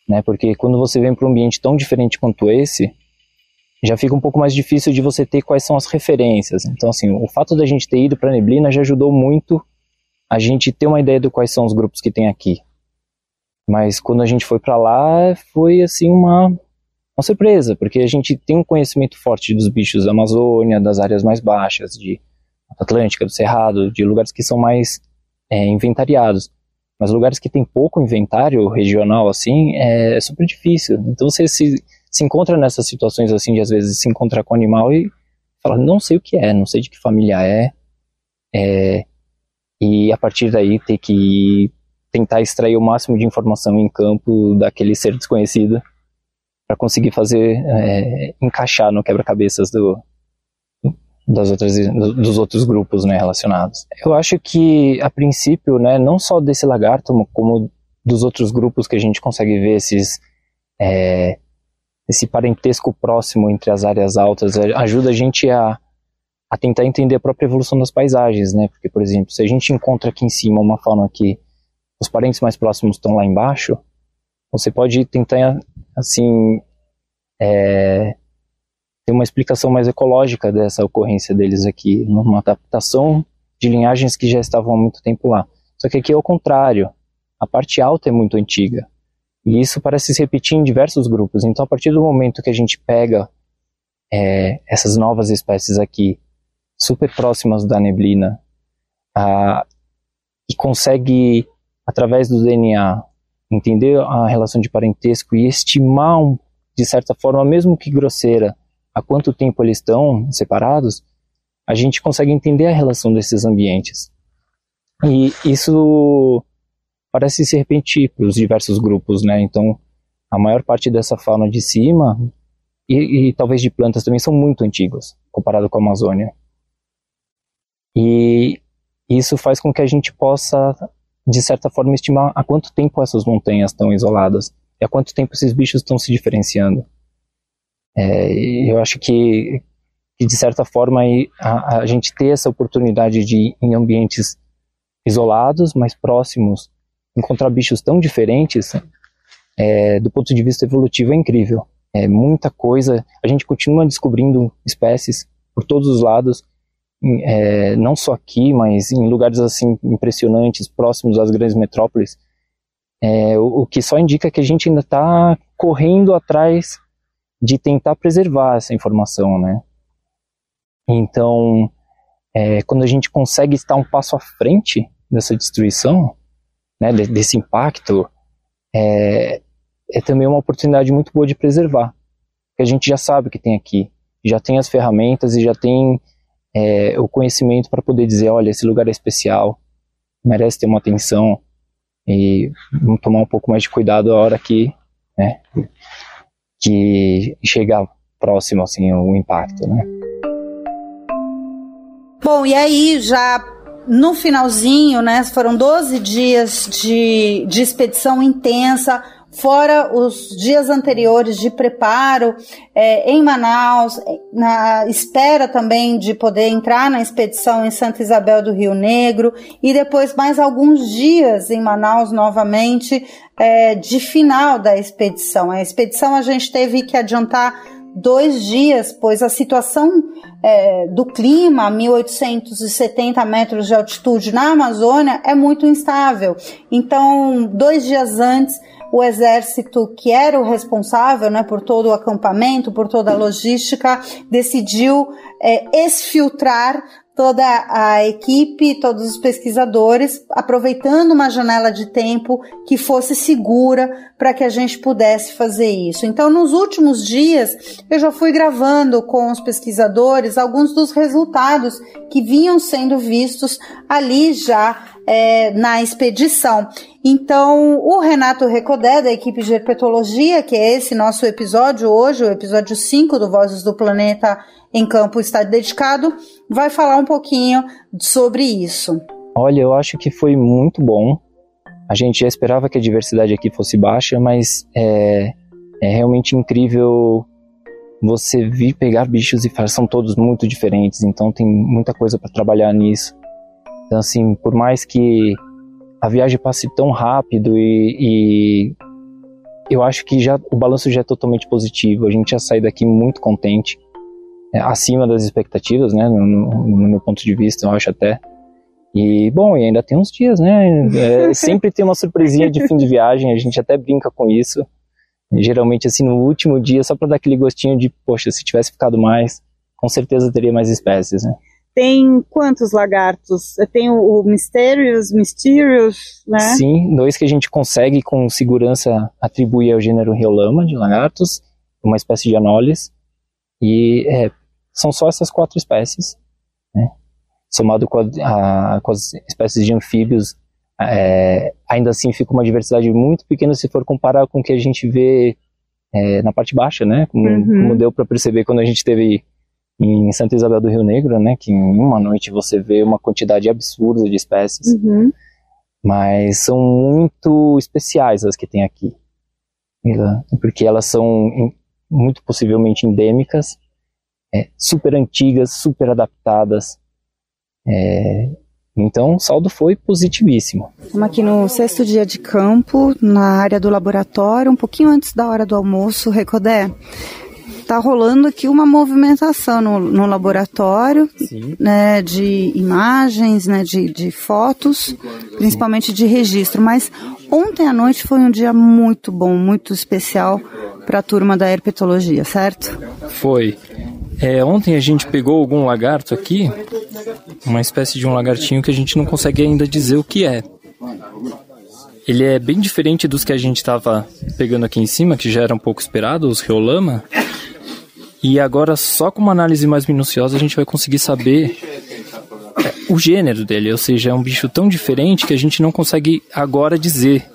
Né? Porque quando você vem para um ambiente tão diferente quanto esse, já fica um pouco mais difícil de você ter quais são as referências. Então, assim, o fato da gente ter ido para Neblina já ajudou muito a gente ter uma ideia de quais são os grupos que tem aqui. Mas quando a gente foi para lá, foi assim uma, uma surpresa, porque a gente tem um conhecimento forte dos bichos da Amazônia, das áreas mais baixas, de Atlântica, do Cerrado, de lugares que são mais é, inventariados. Mas lugares que tem pouco inventário regional, assim, é, é super difícil. Então você se se encontra nessas situações assim, de às vezes se encontrar com o animal e fala, não sei o que é, não sei de que família é, é e a partir daí ter que tentar extrair o máximo de informação em campo daquele ser desconhecido para conseguir fazer é, encaixar no quebra-cabeças do, das outras, dos outros grupos né, relacionados. Eu acho que a princípio, né, não só desse lagarto, como dos outros grupos que a gente consegue ver esses é, esse parentesco próximo entre as áreas altas ajuda a gente a, a tentar entender a própria evolução das paisagens, né? Porque, por exemplo, se a gente encontra aqui em cima uma fauna que os parentes mais próximos estão lá embaixo, você pode tentar, assim, é, ter uma explicação mais ecológica dessa ocorrência deles aqui, numa adaptação de linhagens que já estavam há muito tempo lá. Só que aqui é o contrário. A parte alta é muito antiga. E isso parece se repetir em diversos grupos. Então, a partir do momento que a gente pega é, essas novas espécies aqui, super próximas da neblina, e consegue, através do DNA, entender a relação de parentesco e estimar, de certa forma, mesmo que grosseira, há quanto tempo eles estão separados, a gente consegue entender a relação desses ambientes. E isso parece se repetir para os diversos grupos, né? Então, a maior parte dessa fauna de cima e, e, talvez de plantas também são muito antigos comparado com a Amazônia. E isso faz com que a gente possa, de certa forma, estimar há quanto tempo essas montanhas estão isoladas e há quanto tempo esses bichos estão se diferenciando. É, eu acho que, que, de certa forma, a, a gente ter essa oportunidade de, em ambientes isolados, mais próximos encontrar bichos tão diferentes, é, do ponto de vista evolutivo, é incrível. É muita coisa. A gente continua descobrindo espécies por todos os lados, é, não só aqui, mas em lugares assim impressionantes, próximos às grandes metrópoles. É, o, o, que só indica que a gente ainda está correndo atrás de tentar preservar essa informação, né? Então, é, quando a gente consegue estar um passo à frente dessa destruição, né, desse impacto, é, é também uma oportunidade muito boa de preservar. Porque a gente já sabe que tem aqui, já tem as ferramentas e já tem é, o conhecimento para poder dizer, olha, esse lugar é especial, merece ter uma atenção e vamos tomar um pouco mais de cuidado a hora que, né, que chegar próximo assim o impacto, né? Bom, e aí já no finalzinho, né, foram 12 dias de, de expedição intensa, fora os dias anteriores de preparo é, em Manaus, na espera também de poder entrar na expedição em Santa Isabel do Rio Negro, e depois mais alguns dias em Manaus novamente é, de final da expedição. A expedição a gente teve que adiantar dois dias, pois a situação é, do clima a 1870 metros de altitude na Amazônia é muito instável. Então, dois dias antes, o exército, que era o responsável né, por todo o acampamento, por toda a logística, decidiu é, exfiltrar toda a equipe, todos os pesquisadores, aproveitando uma janela de tempo que fosse segura para que a gente pudesse fazer isso. Então, nos últimos dias, eu já fui gravando com os pesquisadores alguns dos resultados que vinham sendo vistos ali já é, na expedição. Então, o Renato Recodé, da equipe de herpetologia, que é esse nosso episódio hoje, o episódio 5 do Vozes do Planeta em Campo está dedicado, vai falar um pouquinho sobre isso. Olha, eu acho que foi muito bom. A gente já esperava que a diversidade aqui fosse baixa, mas é, é realmente incrível você vir pegar bichos e falar, são todos muito diferentes, então tem muita coisa para trabalhar nisso. Então, assim, por mais que a viagem passe tão rápido e, e eu acho que já o balanço já é totalmente positivo. A gente já sai daqui muito contente é, acima das expectativas, né, no, no, meu ponto de vista, eu acho até. E, bom, e ainda tem uns dias, né, é, sempre tem uma surpresinha de fim de viagem, a gente até brinca com isso. Geralmente, assim, no último dia, só para dar aquele gostinho de, poxa, se tivesse ficado mais, com certeza teria mais espécies, né. Tem quantos lagartos? Tem o, o Mysterious, Mysterious, né? Sim, dois que a gente consegue com segurança atribuir ao gênero Riolama de lagartos, uma espécie de Anolis, e é, são só essas quatro espécies, né? somado com, a, a, com, as espécies de anfíbios, é, ainda assim fica uma diversidade muito pequena se for comparar com o que a gente vê é, na parte baixa, né? Como, uhum. como deu para perceber quando a gente teve em Santa Isabel do Rio Negro, né? Que em uma noite você vê uma quantidade absurda de espécies. Uhum. Mas são muito especiais as que tem aqui. Porque elas são muito possivelmente endêmicas é, super antigas, super adaptadas. É, então, o saldo foi positivíssimo. Estamos aqui no sexto dia de campo, na área do laboratório, um pouquinho antes da hora do almoço, Recodé. Está rolando aqui uma movimentação no, no laboratório, né, de imagens, né, de, de fotos, principalmente de registro. Mas ontem à noite foi um dia muito bom, muito especial para a turma da herpetologia, certo? Foi. É, ontem a gente pegou algum lagarto aqui, uma espécie de um lagartinho que a gente não consegue ainda dizer o que é. Ele é bem diferente dos que a gente estava pegando aqui em cima, que já era um pouco esperado, os Reolama. E agora, só com uma análise mais minuciosa, a gente vai conseguir saber é, o gênero dele. Ou seja, é um bicho tão diferente que a gente não consegue agora dizer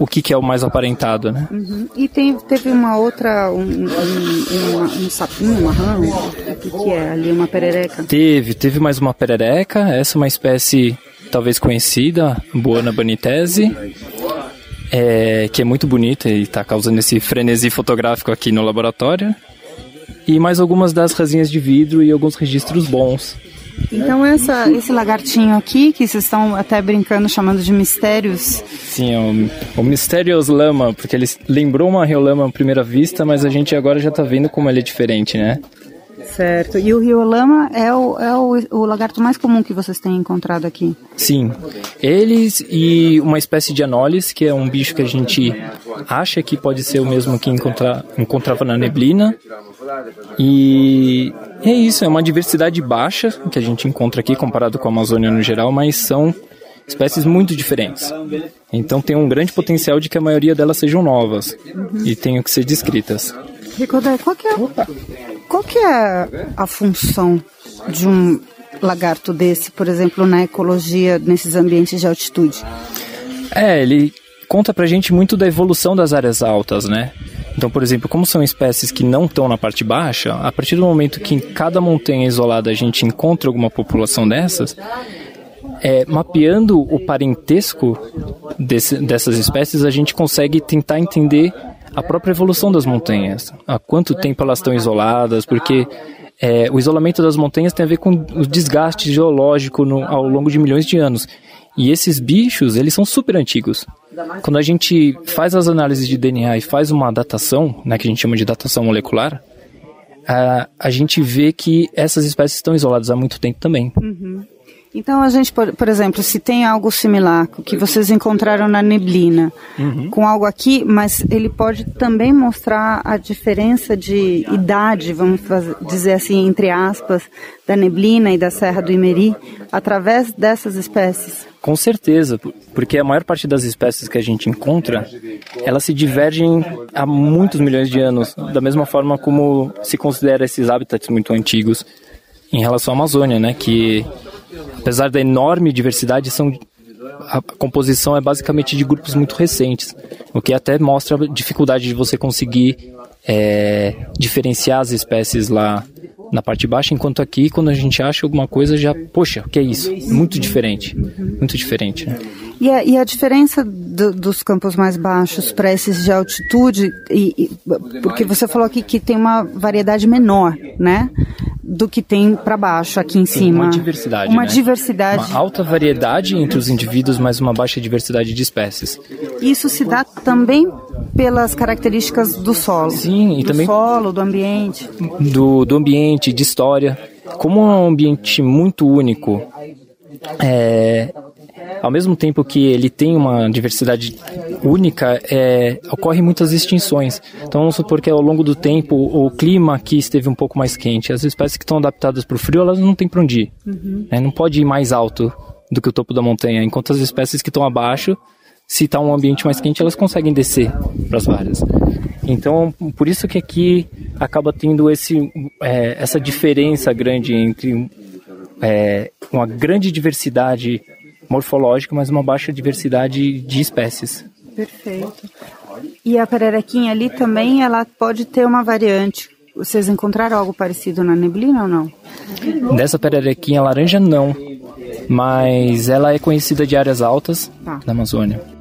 o que, que é o mais aparentado, né? Uhum. E tem, teve uma outra, um, um, uma, um sapinho, uma rã, o que, que é ali, uma perereca? Teve, teve mais uma perereca, essa é uma espécie talvez conhecida, Boana banitese, é, que é muito bonita e está causando esse frenesi fotográfico aqui no laboratório. E mais algumas das rasinhas de vidro e alguns registros bons. Então essa, esse lagartinho aqui, que vocês estão até brincando, chamando de mistérios. Sim, é o, o Mysterious Lama, porque ele lembrou uma riolama à primeira vista, mas a gente agora já está vendo como ele é diferente, né? Certo. E o riolama é o, é o, o lagarto mais comum que vocês têm encontrado aqui? Sim. Eles e uma espécie de anolis, que é um bicho que a gente acha que pode ser o mesmo que encontra, encontrava na neblina. E é isso, é uma diversidade baixa que a gente encontra aqui comparado com a Amazônia no geral, mas são espécies muito diferentes. Então tem um grande potencial de que a maioria delas sejam novas uhum. e tenham que ser descritas. Ricodé, qual que é, qual que é a função de um lagarto desse, por exemplo, na ecologia, nesses ambientes de altitude? É, ele conta pra gente muito da evolução das áreas altas, né? Então, por exemplo, como são espécies que não estão na parte baixa, a partir do momento que em cada montanha isolada a gente encontra alguma população dessas, é, mapeando o parentesco desse, dessas espécies, a gente consegue tentar entender a própria evolução das montanhas, há quanto tempo elas estão isoladas, porque é, o isolamento das montanhas tem a ver com o desgaste geológico no, ao longo de milhões de anos. E esses bichos, eles são super antigos. Quando a gente faz as análises de DNA e faz uma datação, né, que a gente chama de datação molecular, a, a gente vê que essas espécies estão isoladas há muito tempo também. Uhum. Então a gente, por, por, exemplo, se tem algo similar que vocês encontraram na neblina, uhum. com algo aqui, mas ele pode também mostrar a diferença de idade, vamos fazer, dizer assim, entre aspas, da neblina e da Serra do Imeri, através dessas espécies. Com certeza, porque a maior parte das espécies que a gente encontra, elas se divergem há muitos milhões de anos, da mesma forma como se considera esses habitats muito antigos em relação à Amazônia, né, que apesar da enorme diversidade, são a composição é basicamente de grupos muito recentes, o que até mostra a dificuldade de você conseguir é, diferenciar as espécies lá na parte baixa, enquanto aqui, quando a gente acha alguma coisa, já, poxa, o que é isso? Muito diferente, muito diferente. Né? E, a, e a diferença do, dos campos mais baixos para esses de altitude, e, e, porque você falou aqui que tem uma variedade menor, né? do que tem para baixo aqui em Sim, cima. Uma diversidade. Uma né? diversidade. Uma alta variedade entre os indivíduos, mas uma baixa diversidade de espécies. Isso se dá também pelas características do solo. Sim, e do também. Do solo, do ambiente. Do, do ambiente, de história. Como é um ambiente muito único, é, ao mesmo tempo que ele tem uma diversidade única, é, ocorrem muitas extinções. Então vamos supor que ao longo do tempo o clima aqui esteve um pouco mais quente. As espécies que estão adaptadas para o frio, elas não têm para onde ir. Uhum. É, não pode ir mais alto do que o topo da montanha, enquanto as espécies que estão abaixo, se está um ambiente mais quente, elas conseguem descer para as várias. Então, por isso que aqui acaba tendo esse, é, essa diferença grande entre é, uma grande diversidade morfológica, mas uma baixa diversidade de espécies. Perfeito. E a pererequinha ali também, ela pode ter uma variante. Vocês encontraram algo parecido na neblina ou não? Dessa pererequinha laranja, não. Mas ela é conhecida de áreas altas tá. da Amazônia.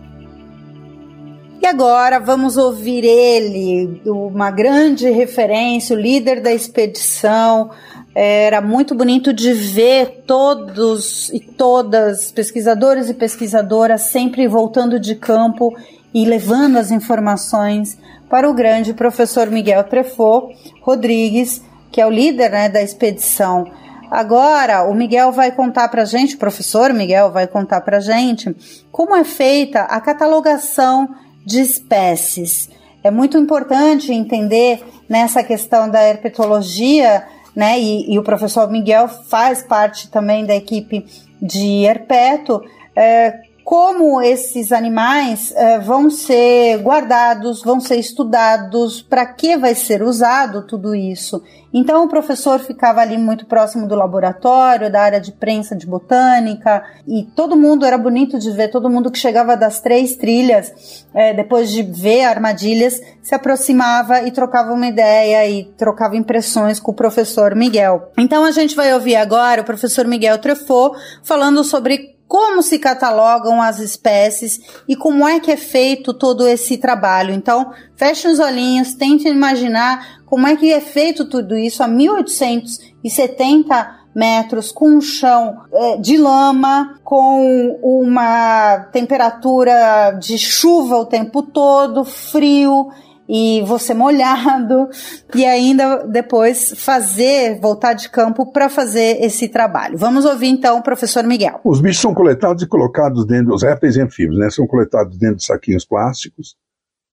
Agora vamos ouvir ele, uma grande referência, o líder da expedição, era muito bonito de ver todos e todas, pesquisadores e pesquisadoras, sempre voltando de campo e levando as informações para o grande professor Miguel Trefô Rodrigues, que é o líder né, da expedição. Agora, o Miguel vai contar para gente, o professor Miguel vai contar para gente, como é feita a catalogação de espécies. É muito importante entender nessa questão da herpetologia né? E, e o professor Miguel faz parte também da equipe de Herpeto. É, como esses animais é, vão ser guardados, vão ser estudados, para que vai ser usado tudo isso. Então o professor ficava ali muito próximo do laboratório, da área de prensa de botânica, e todo mundo era bonito de ver, todo mundo que chegava das três trilhas, é, depois de ver armadilhas, se aproximava e trocava uma ideia e trocava impressões com o professor Miguel. Então a gente vai ouvir agora o professor Miguel Trefô falando sobre como se catalogam as espécies e como é que é feito todo esse trabalho. Então, feche os olhinhos, tente imaginar como é que é feito tudo isso a 1870 metros com um chão é, de lama, com uma temperatura de chuva o tempo todo, frio e você molhado e ainda depois fazer, voltar de campo para fazer esse trabalho. Vamos ouvir então o professor Miguel. Os bichos são coletados e colocados dentro, os répteis e anfíbios, né, são coletados dentro de saquinhos plásticos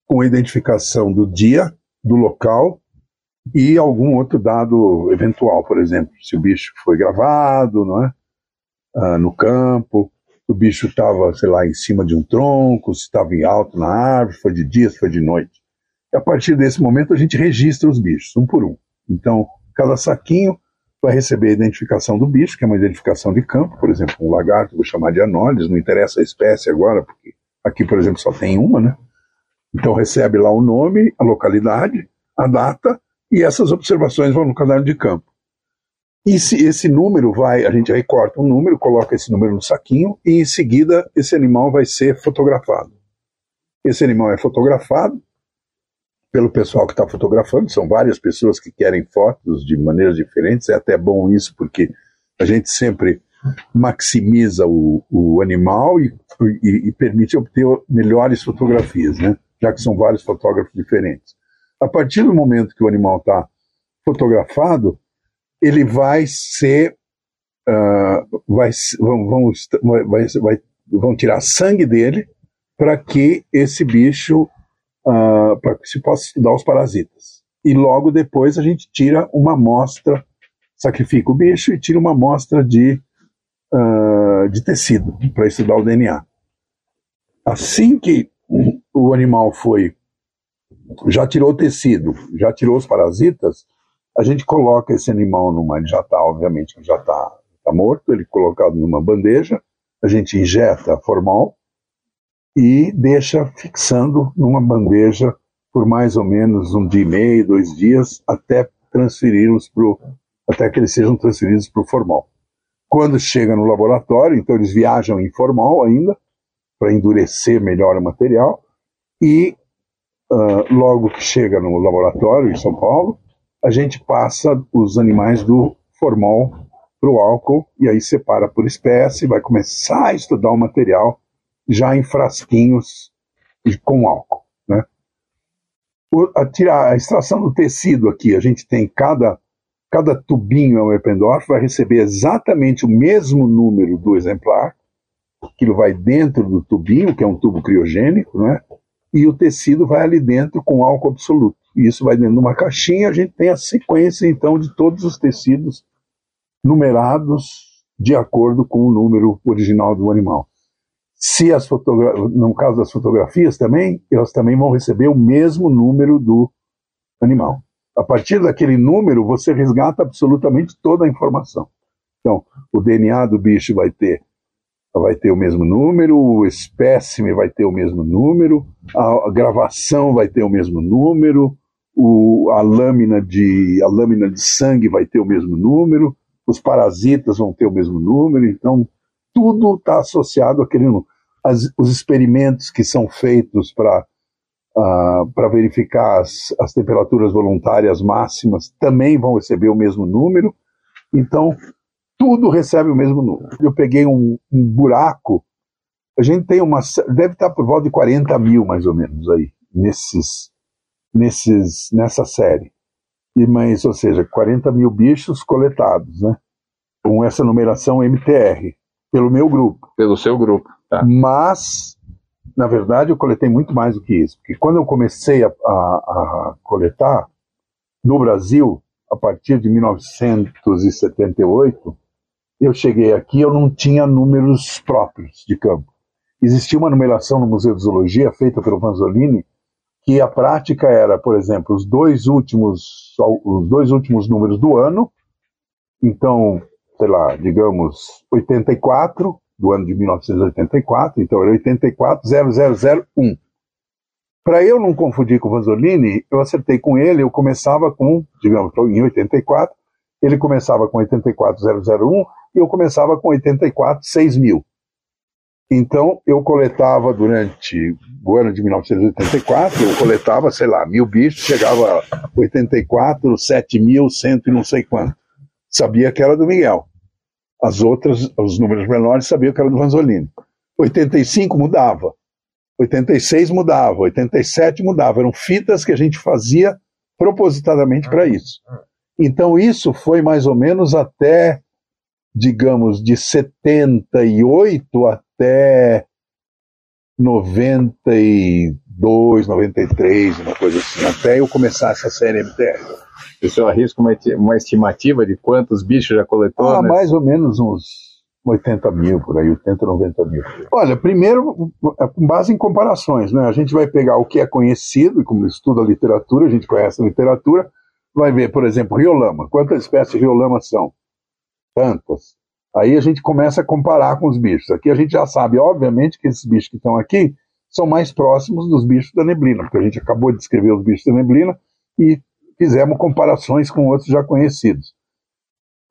com identificação do dia, do local e algum outro dado eventual, por exemplo, se o bicho foi gravado, não é? Ah, no campo, o bicho estava, sei lá, em cima de um tronco, se estava em alto na árvore, foi de dia, se foi de noite. A partir desse momento a gente registra os bichos, um por um. Então, cada saquinho vai receber a identificação do bicho, que é uma identificação de campo, por exemplo, um lagarto, vou chamar de anoles, não interessa a espécie agora, porque aqui, por exemplo, só tem uma, né? Então recebe lá o nome, a localidade, a data, e essas observações vão no caderno de campo. E se esse número vai, a gente aí corta um número, coloca esse número no saquinho, e em seguida esse animal vai ser fotografado. Esse animal é fotografado, pelo pessoal que está fotografando, são várias pessoas que querem fotos de maneiras diferentes, é até bom isso, porque a gente sempre maximiza o, o animal e, e, e, permite obter melhores fotografias, né? já que são vários fotógrafos diferentes. A partir do momento que o animal está fotografado, ele vai ser uh, vai, vão, vão, vai, vai, vão tirar sangue dele para que esse bicho, uh, para que se possa estudar os parasitas. E logo depois a gente tira uma amostra, sacrifica o bicho e tira uma amostra de, uh, de tecido para estudar o DNA. Assim que o animal foi, já tirou o tecido, já tirou os parasitas, a gente coloca esse animal numa, ele já está, obviamente, já está tá morto, ele colocado numa bandeja, a gente injeta formal e deixa fixando numa bandeja por mais ou menos um dia e meio, dois dias, até transferi-los pro, até que eles sejam transferidos para o formal. Quando chega no laboratório, então eles viajam em formal ainda, para endurecer melhor o material, e uh, logo que chega no laboratório em São Paulo, a gente passa os animais do formal para o álcool, e aí separa por espécie, vai começar a estudar o material já em frasquinhos com álcool. Né? a, tirar, a extração do tecido aqui, a gente tem cada, cada tubinho é um Eppendorf, vai receber exatamente o mesmo número do exemplar, aquilo vai dentro do tubinho, que é um tubo criogênico, né? e o tecido vai ali dentro com álcool absoluto. E isso vai dentro de uma caixinha, a gente tem a sequência então de todos os tecidos numerados de acordo com o número original do animal. Se as no caso das fotografias também, elas também vão receber o mesmo número do animal. A partir daquele número, você resgata absolutamente toda a informação. Então, o DNA do bicho vai ter vai ter o mesmo número, o espécime vai ter o mesmo número, a, gravação vai ter o mesmo número, o, a, lâmina de, a lâmina de sangue vai ter o mesmo número, os parasitas vão ter o mesmo número, então tudo está associado àquele número. As, os experimentos que são feitos para uh, ah, para verificar as, as temperaturas voluntárias máximas também vão receber o mesmo número. Então, tudo recebe o mesmo número. Eu peguei um, um buraco, a gente tem uma. deve estar por volta de 40 mil, mais ou menos, aí, nesses, nesses, nessa série. E, mas, ou seja, 40 mil bichos coletados, né? Com essa numeração MTR, pelo meu grupo. Pelo seu grupo, tá. Mas, na verdade, eu coletei muito mais do que isso. Porque quando eu comecei a, a, a coletar, no Brasil, a partir de 1978, eu cheguei aqui, eu não tinha números próprios de campo. Existia uma numeração no Museu de Zoologia feita pelo Vanzolini, que a prática era, por exemplo, os dois últimos, os dois últimos números do ano, então, sei lá, digamos, 84, do ano de 1984, então era 840001. Para eu não confundir com o Vanzolini, eu acertei com ele, eu começava com, digamos, em 84, ele começava com 84001 e eu começava com 84, 6 mil. Então, eu coletava durante o ano de 1984, eu coletava, sei lá, mil bichos, chegava a 84, 7 mil, cento e não sei quanto. Sabia que era do Miguel. As outras, os números menores, sabia que era do Vanzolini. 85 mudava. 86 mudava. 87 mudava. Eram fitas que a gente fazia propositadamente para isso. Então, isso foi mais ou menos até digamos, de 78 até 92, 93, uma coisa assim, até eu começar essa série MTR. O senhor arrisca uma, uma estimativa de quantos bichos já coletou? Ah, mais ou menos uns 80 mil, por aí, 80, 90 mil. Olha, primeiro, com base em comparações, né? A gente vai pegar o que é conhecido, e como estuda a literatura, a gente conhece a literatura, vai ver, por exemplo, riolama. Quantas espécies de riolama são? tantas. Aí a gente começa a comparar com os bichos. Aqui a gente já sabe, obviamente, que esses bichos que estão aqui são mais próximos dos bichos da neblina, porque a gente acabou de descrever os bichos da neblina e fizemos comparações com outros já conhecidos.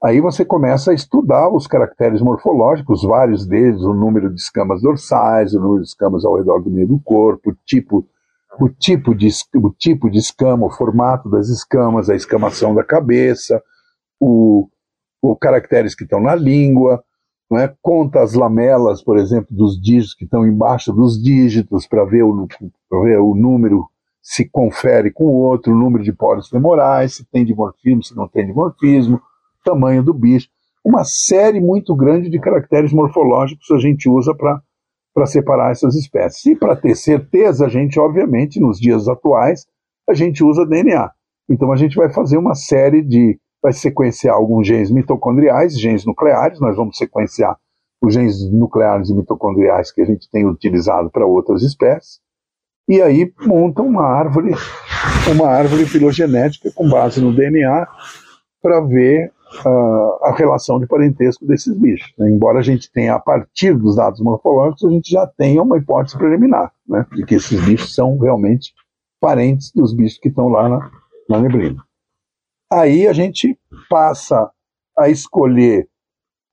Aí você começa a estudar os caracteres morfológicos, vários deles, o número de escamas dorsais, o número de escamas ao redor do meio do corpo, o tipo, o tipo, de, o tipo de escama, o formato das escamas, a escamação da cabeça, o, ou caracteres que estão na língua, é? conta as lamelas, por exemplo, dos dígitos que estão embaixo dos dígitos para ver, o, ver o número se confere com o outro, o número de poros femorais, se tem dimorfismo, se não tem dimorfismo, tamanho do bicho. uma série muito grande de caracteres morfológicos a gente usa para separar essas espécies. E para ter certeza, a gente, obviamente, nos dias atuais, a gente usa DNA. Então a gente vai fazer uma série de. vai sequenciar alguns genes mitocondriais, genes nucleares, nós vamos sequenciar os genes nucleares e mitocondriais que a gente tem utilizado para outras espécies, e aí monta uma árvore, uma árvore filogenética com base no DNA para ver uh, a relação de parentesco desses bichos. Né? Embora a gente tenha, a partir dos dados morfológicos, a gente já tenha uma hipótese preliminar né? de que esses bichos são realmente parentes dos bichos que estão lá na, na neblina. Aí a gente passa a escolher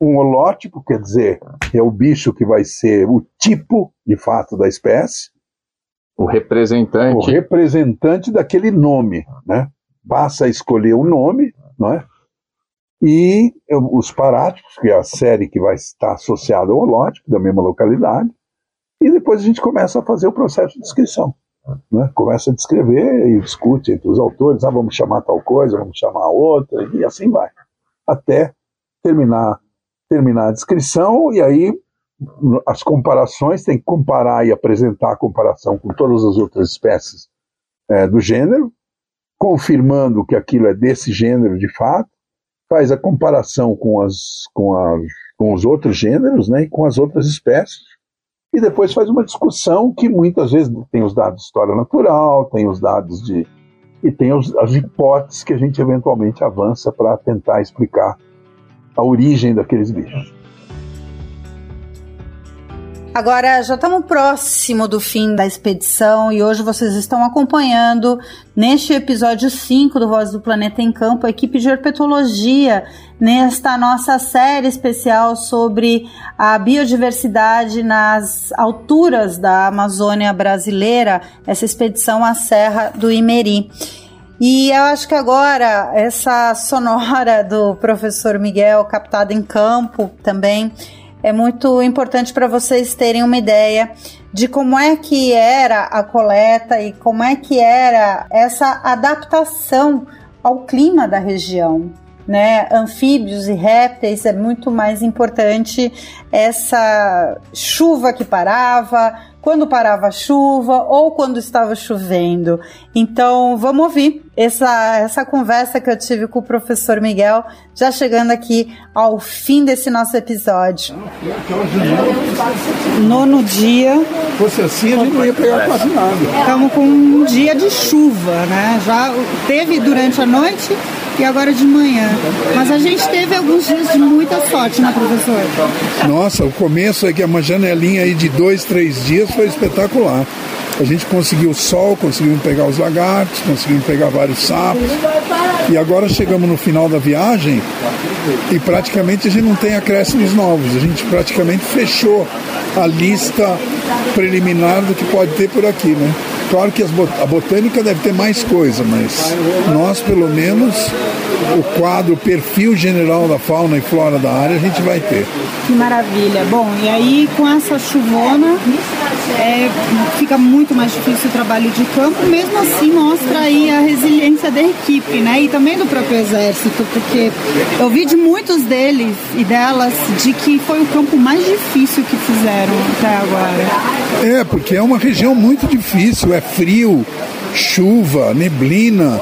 um holótipo, quer dizer, é o bicho que vai ser o tipo, de fato, da espécie. O representante. O representante daquele nome, né? Passa a escolher o nome, não é? E os paráticos, que é a série que vai estar associada ao holótipo, da mesma localidade, e depois a gente começa a fazer o processo de descrição. Né? Começa a descrever e discute entre os autores, ah, vamos chamar tal coisa, vamos chamar outra, e assim vai. Até terminar terminar a descrição e aí as comparações, tem que comparar e apresentar a comparação com todas as outras espécies é, do gênero, confirmando que aquilo é desse gênero de fato, faz a comparação com, as, com, a, com os outros gêneros né, e com as outras espécies, e depois faz uma discussão que muitas vezes tem os dados de história natural, tem os dados de. e tem os, as hipóteses que a gente eventualmente avança para tentar explicar a origem daqueles bichos. Agora já estamos próximo do fim da expedição e hoje vocês estão acompanhando neste episódio 5 do Voz do Planeta em Campo a equipe de herpetologia nesta nossa série especial sobre a biodiversidade nas alturas da Amazônia brasileira, essa expedição à Serra do Imeri. E eu acho que agora essa sonora do professor Miguel, captada em campo também, é muito importante para vocês terem uma ideia de como é que era a coleta e como é que era essa adaptação ao clima da região. Né, anfíbios e répteis é muito mais importante essa chuva que parava, quando parava a chuva ou quando estava chovendo. Então, vamos ouvir essa, essa conversa que eu tive com o professor Miguel, já chegando aqui ao fim desse nosso episódio. Nono dia. Fosse assim, a gente não ia pegar quase nada. Estamos com um dia de chuva, né? Já teve durante a noite e agora de manhã. Mas a gente teve alguns dias de muita sorte, né, professor? Nossa, o começo é que é uma janelinha aí de dois, três dias foi espetacular. A gente conseguiu sol, conseguimos pegar os lagartos, conseguimos pegar vários sapos. E agora chegamos no final da viagem e praticamente a gente não tem acréscimos novos. A gente praticamente fechou a lista preliminar do que pode ter por aqui, né? Claro que bot a botânica deve ter mais coisa, mas nós, pelo menos, o quadro, o perfil general da fauna e flora da área, a gente vai ter. Que maravilha. Bom, e aí com essa chuvona, é, fica muito mais difícil o trabalho de campo, mesmo assim mostra aí a resiliência da equipe, né? E também do próprio exército, porque eu vi de muitos deles e delas de que foi o campo mais difícil que fizeram até agora. É, porque é uma região muito difícil, é frio, chuva, neblina.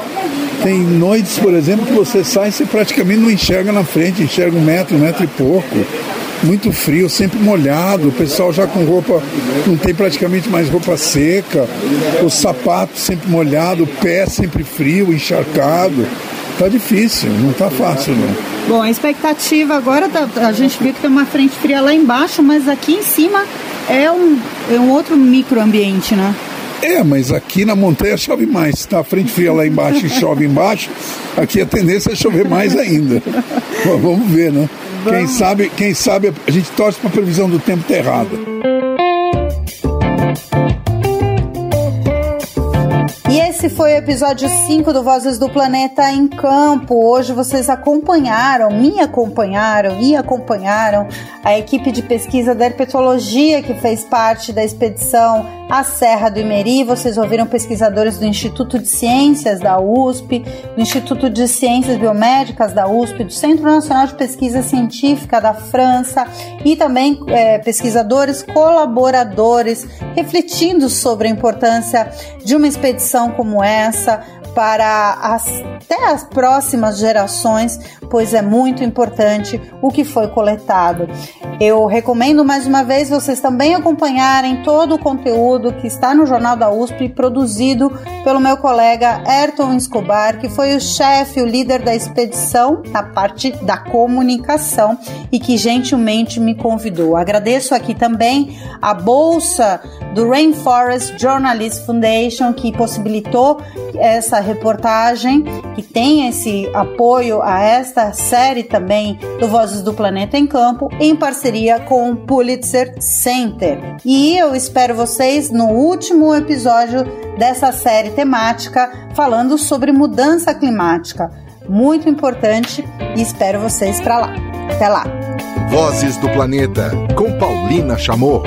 Tem noites, por exemplo, que você sai e você praticamente não enxerga na frente, enxerga um metro, um metro e pouco. Muito frio, sempre molhado, o pessoal já com roupa, não tem praticamente mais roupa seca, os sapatos sempre molhado, o pé sempre frio, encharcado. Tá difícil, não tá fácil não. Bom, a expectativa agora, tá, a gente viu que tem uma frente fria lá embaixo, mas aqui em cima é um, é um outro microambiente, né? É, mas aqui na montanha chove mais. Se tá a frente fria lá embaixo e chove embaixo, aqui a tendência é chover mais ainda. vamos ver, né? Vamos. Quem sabe, quem sabe a gente torce para a previsão do tempo ter errada. Foi o episódio 5 do Vozes do Planeta em Campo. Hoje vocês acompanharam, me acompanharam e acompanharam a equipe de pesquisa da herpetologia que fez parte da expedição à Serra do Imeri. Vocês ouviram pesquisadores do Instituto de Ciências da USP, do Instituto de Ciências Biomédicas da USP, do Centro Nacional de Pesquisa Científica da França e também é, pesquisadores colaboradores refletindo sobre a importância de uma expedição como essa essa para as, até as próximas gerações, pois é muito importante o que foi coletado. Eu recomendo mais uma vez vocês também acompanharem todo o conteúdo que está no Jornal da USP, produzido pelo meu colega Ayrton Escobar, que foi o chefe, o líder da expedição na parte da comunicação e que gentilmente me convidou. Agradeço aqui também a bolsa do Rainforest Journalist Foundation, que possibilitou essa reportagem, que tem esse apoio a esta série também do Vozes do Planeta em Campo, em parceria com o Pulitzer Center. E eu espero vocês no último episódio dessa série temática falando sobre mudança climática. Muito importante e espero vocês para lá. Até lá. Vozes do Planeta com Paulina Chamorro.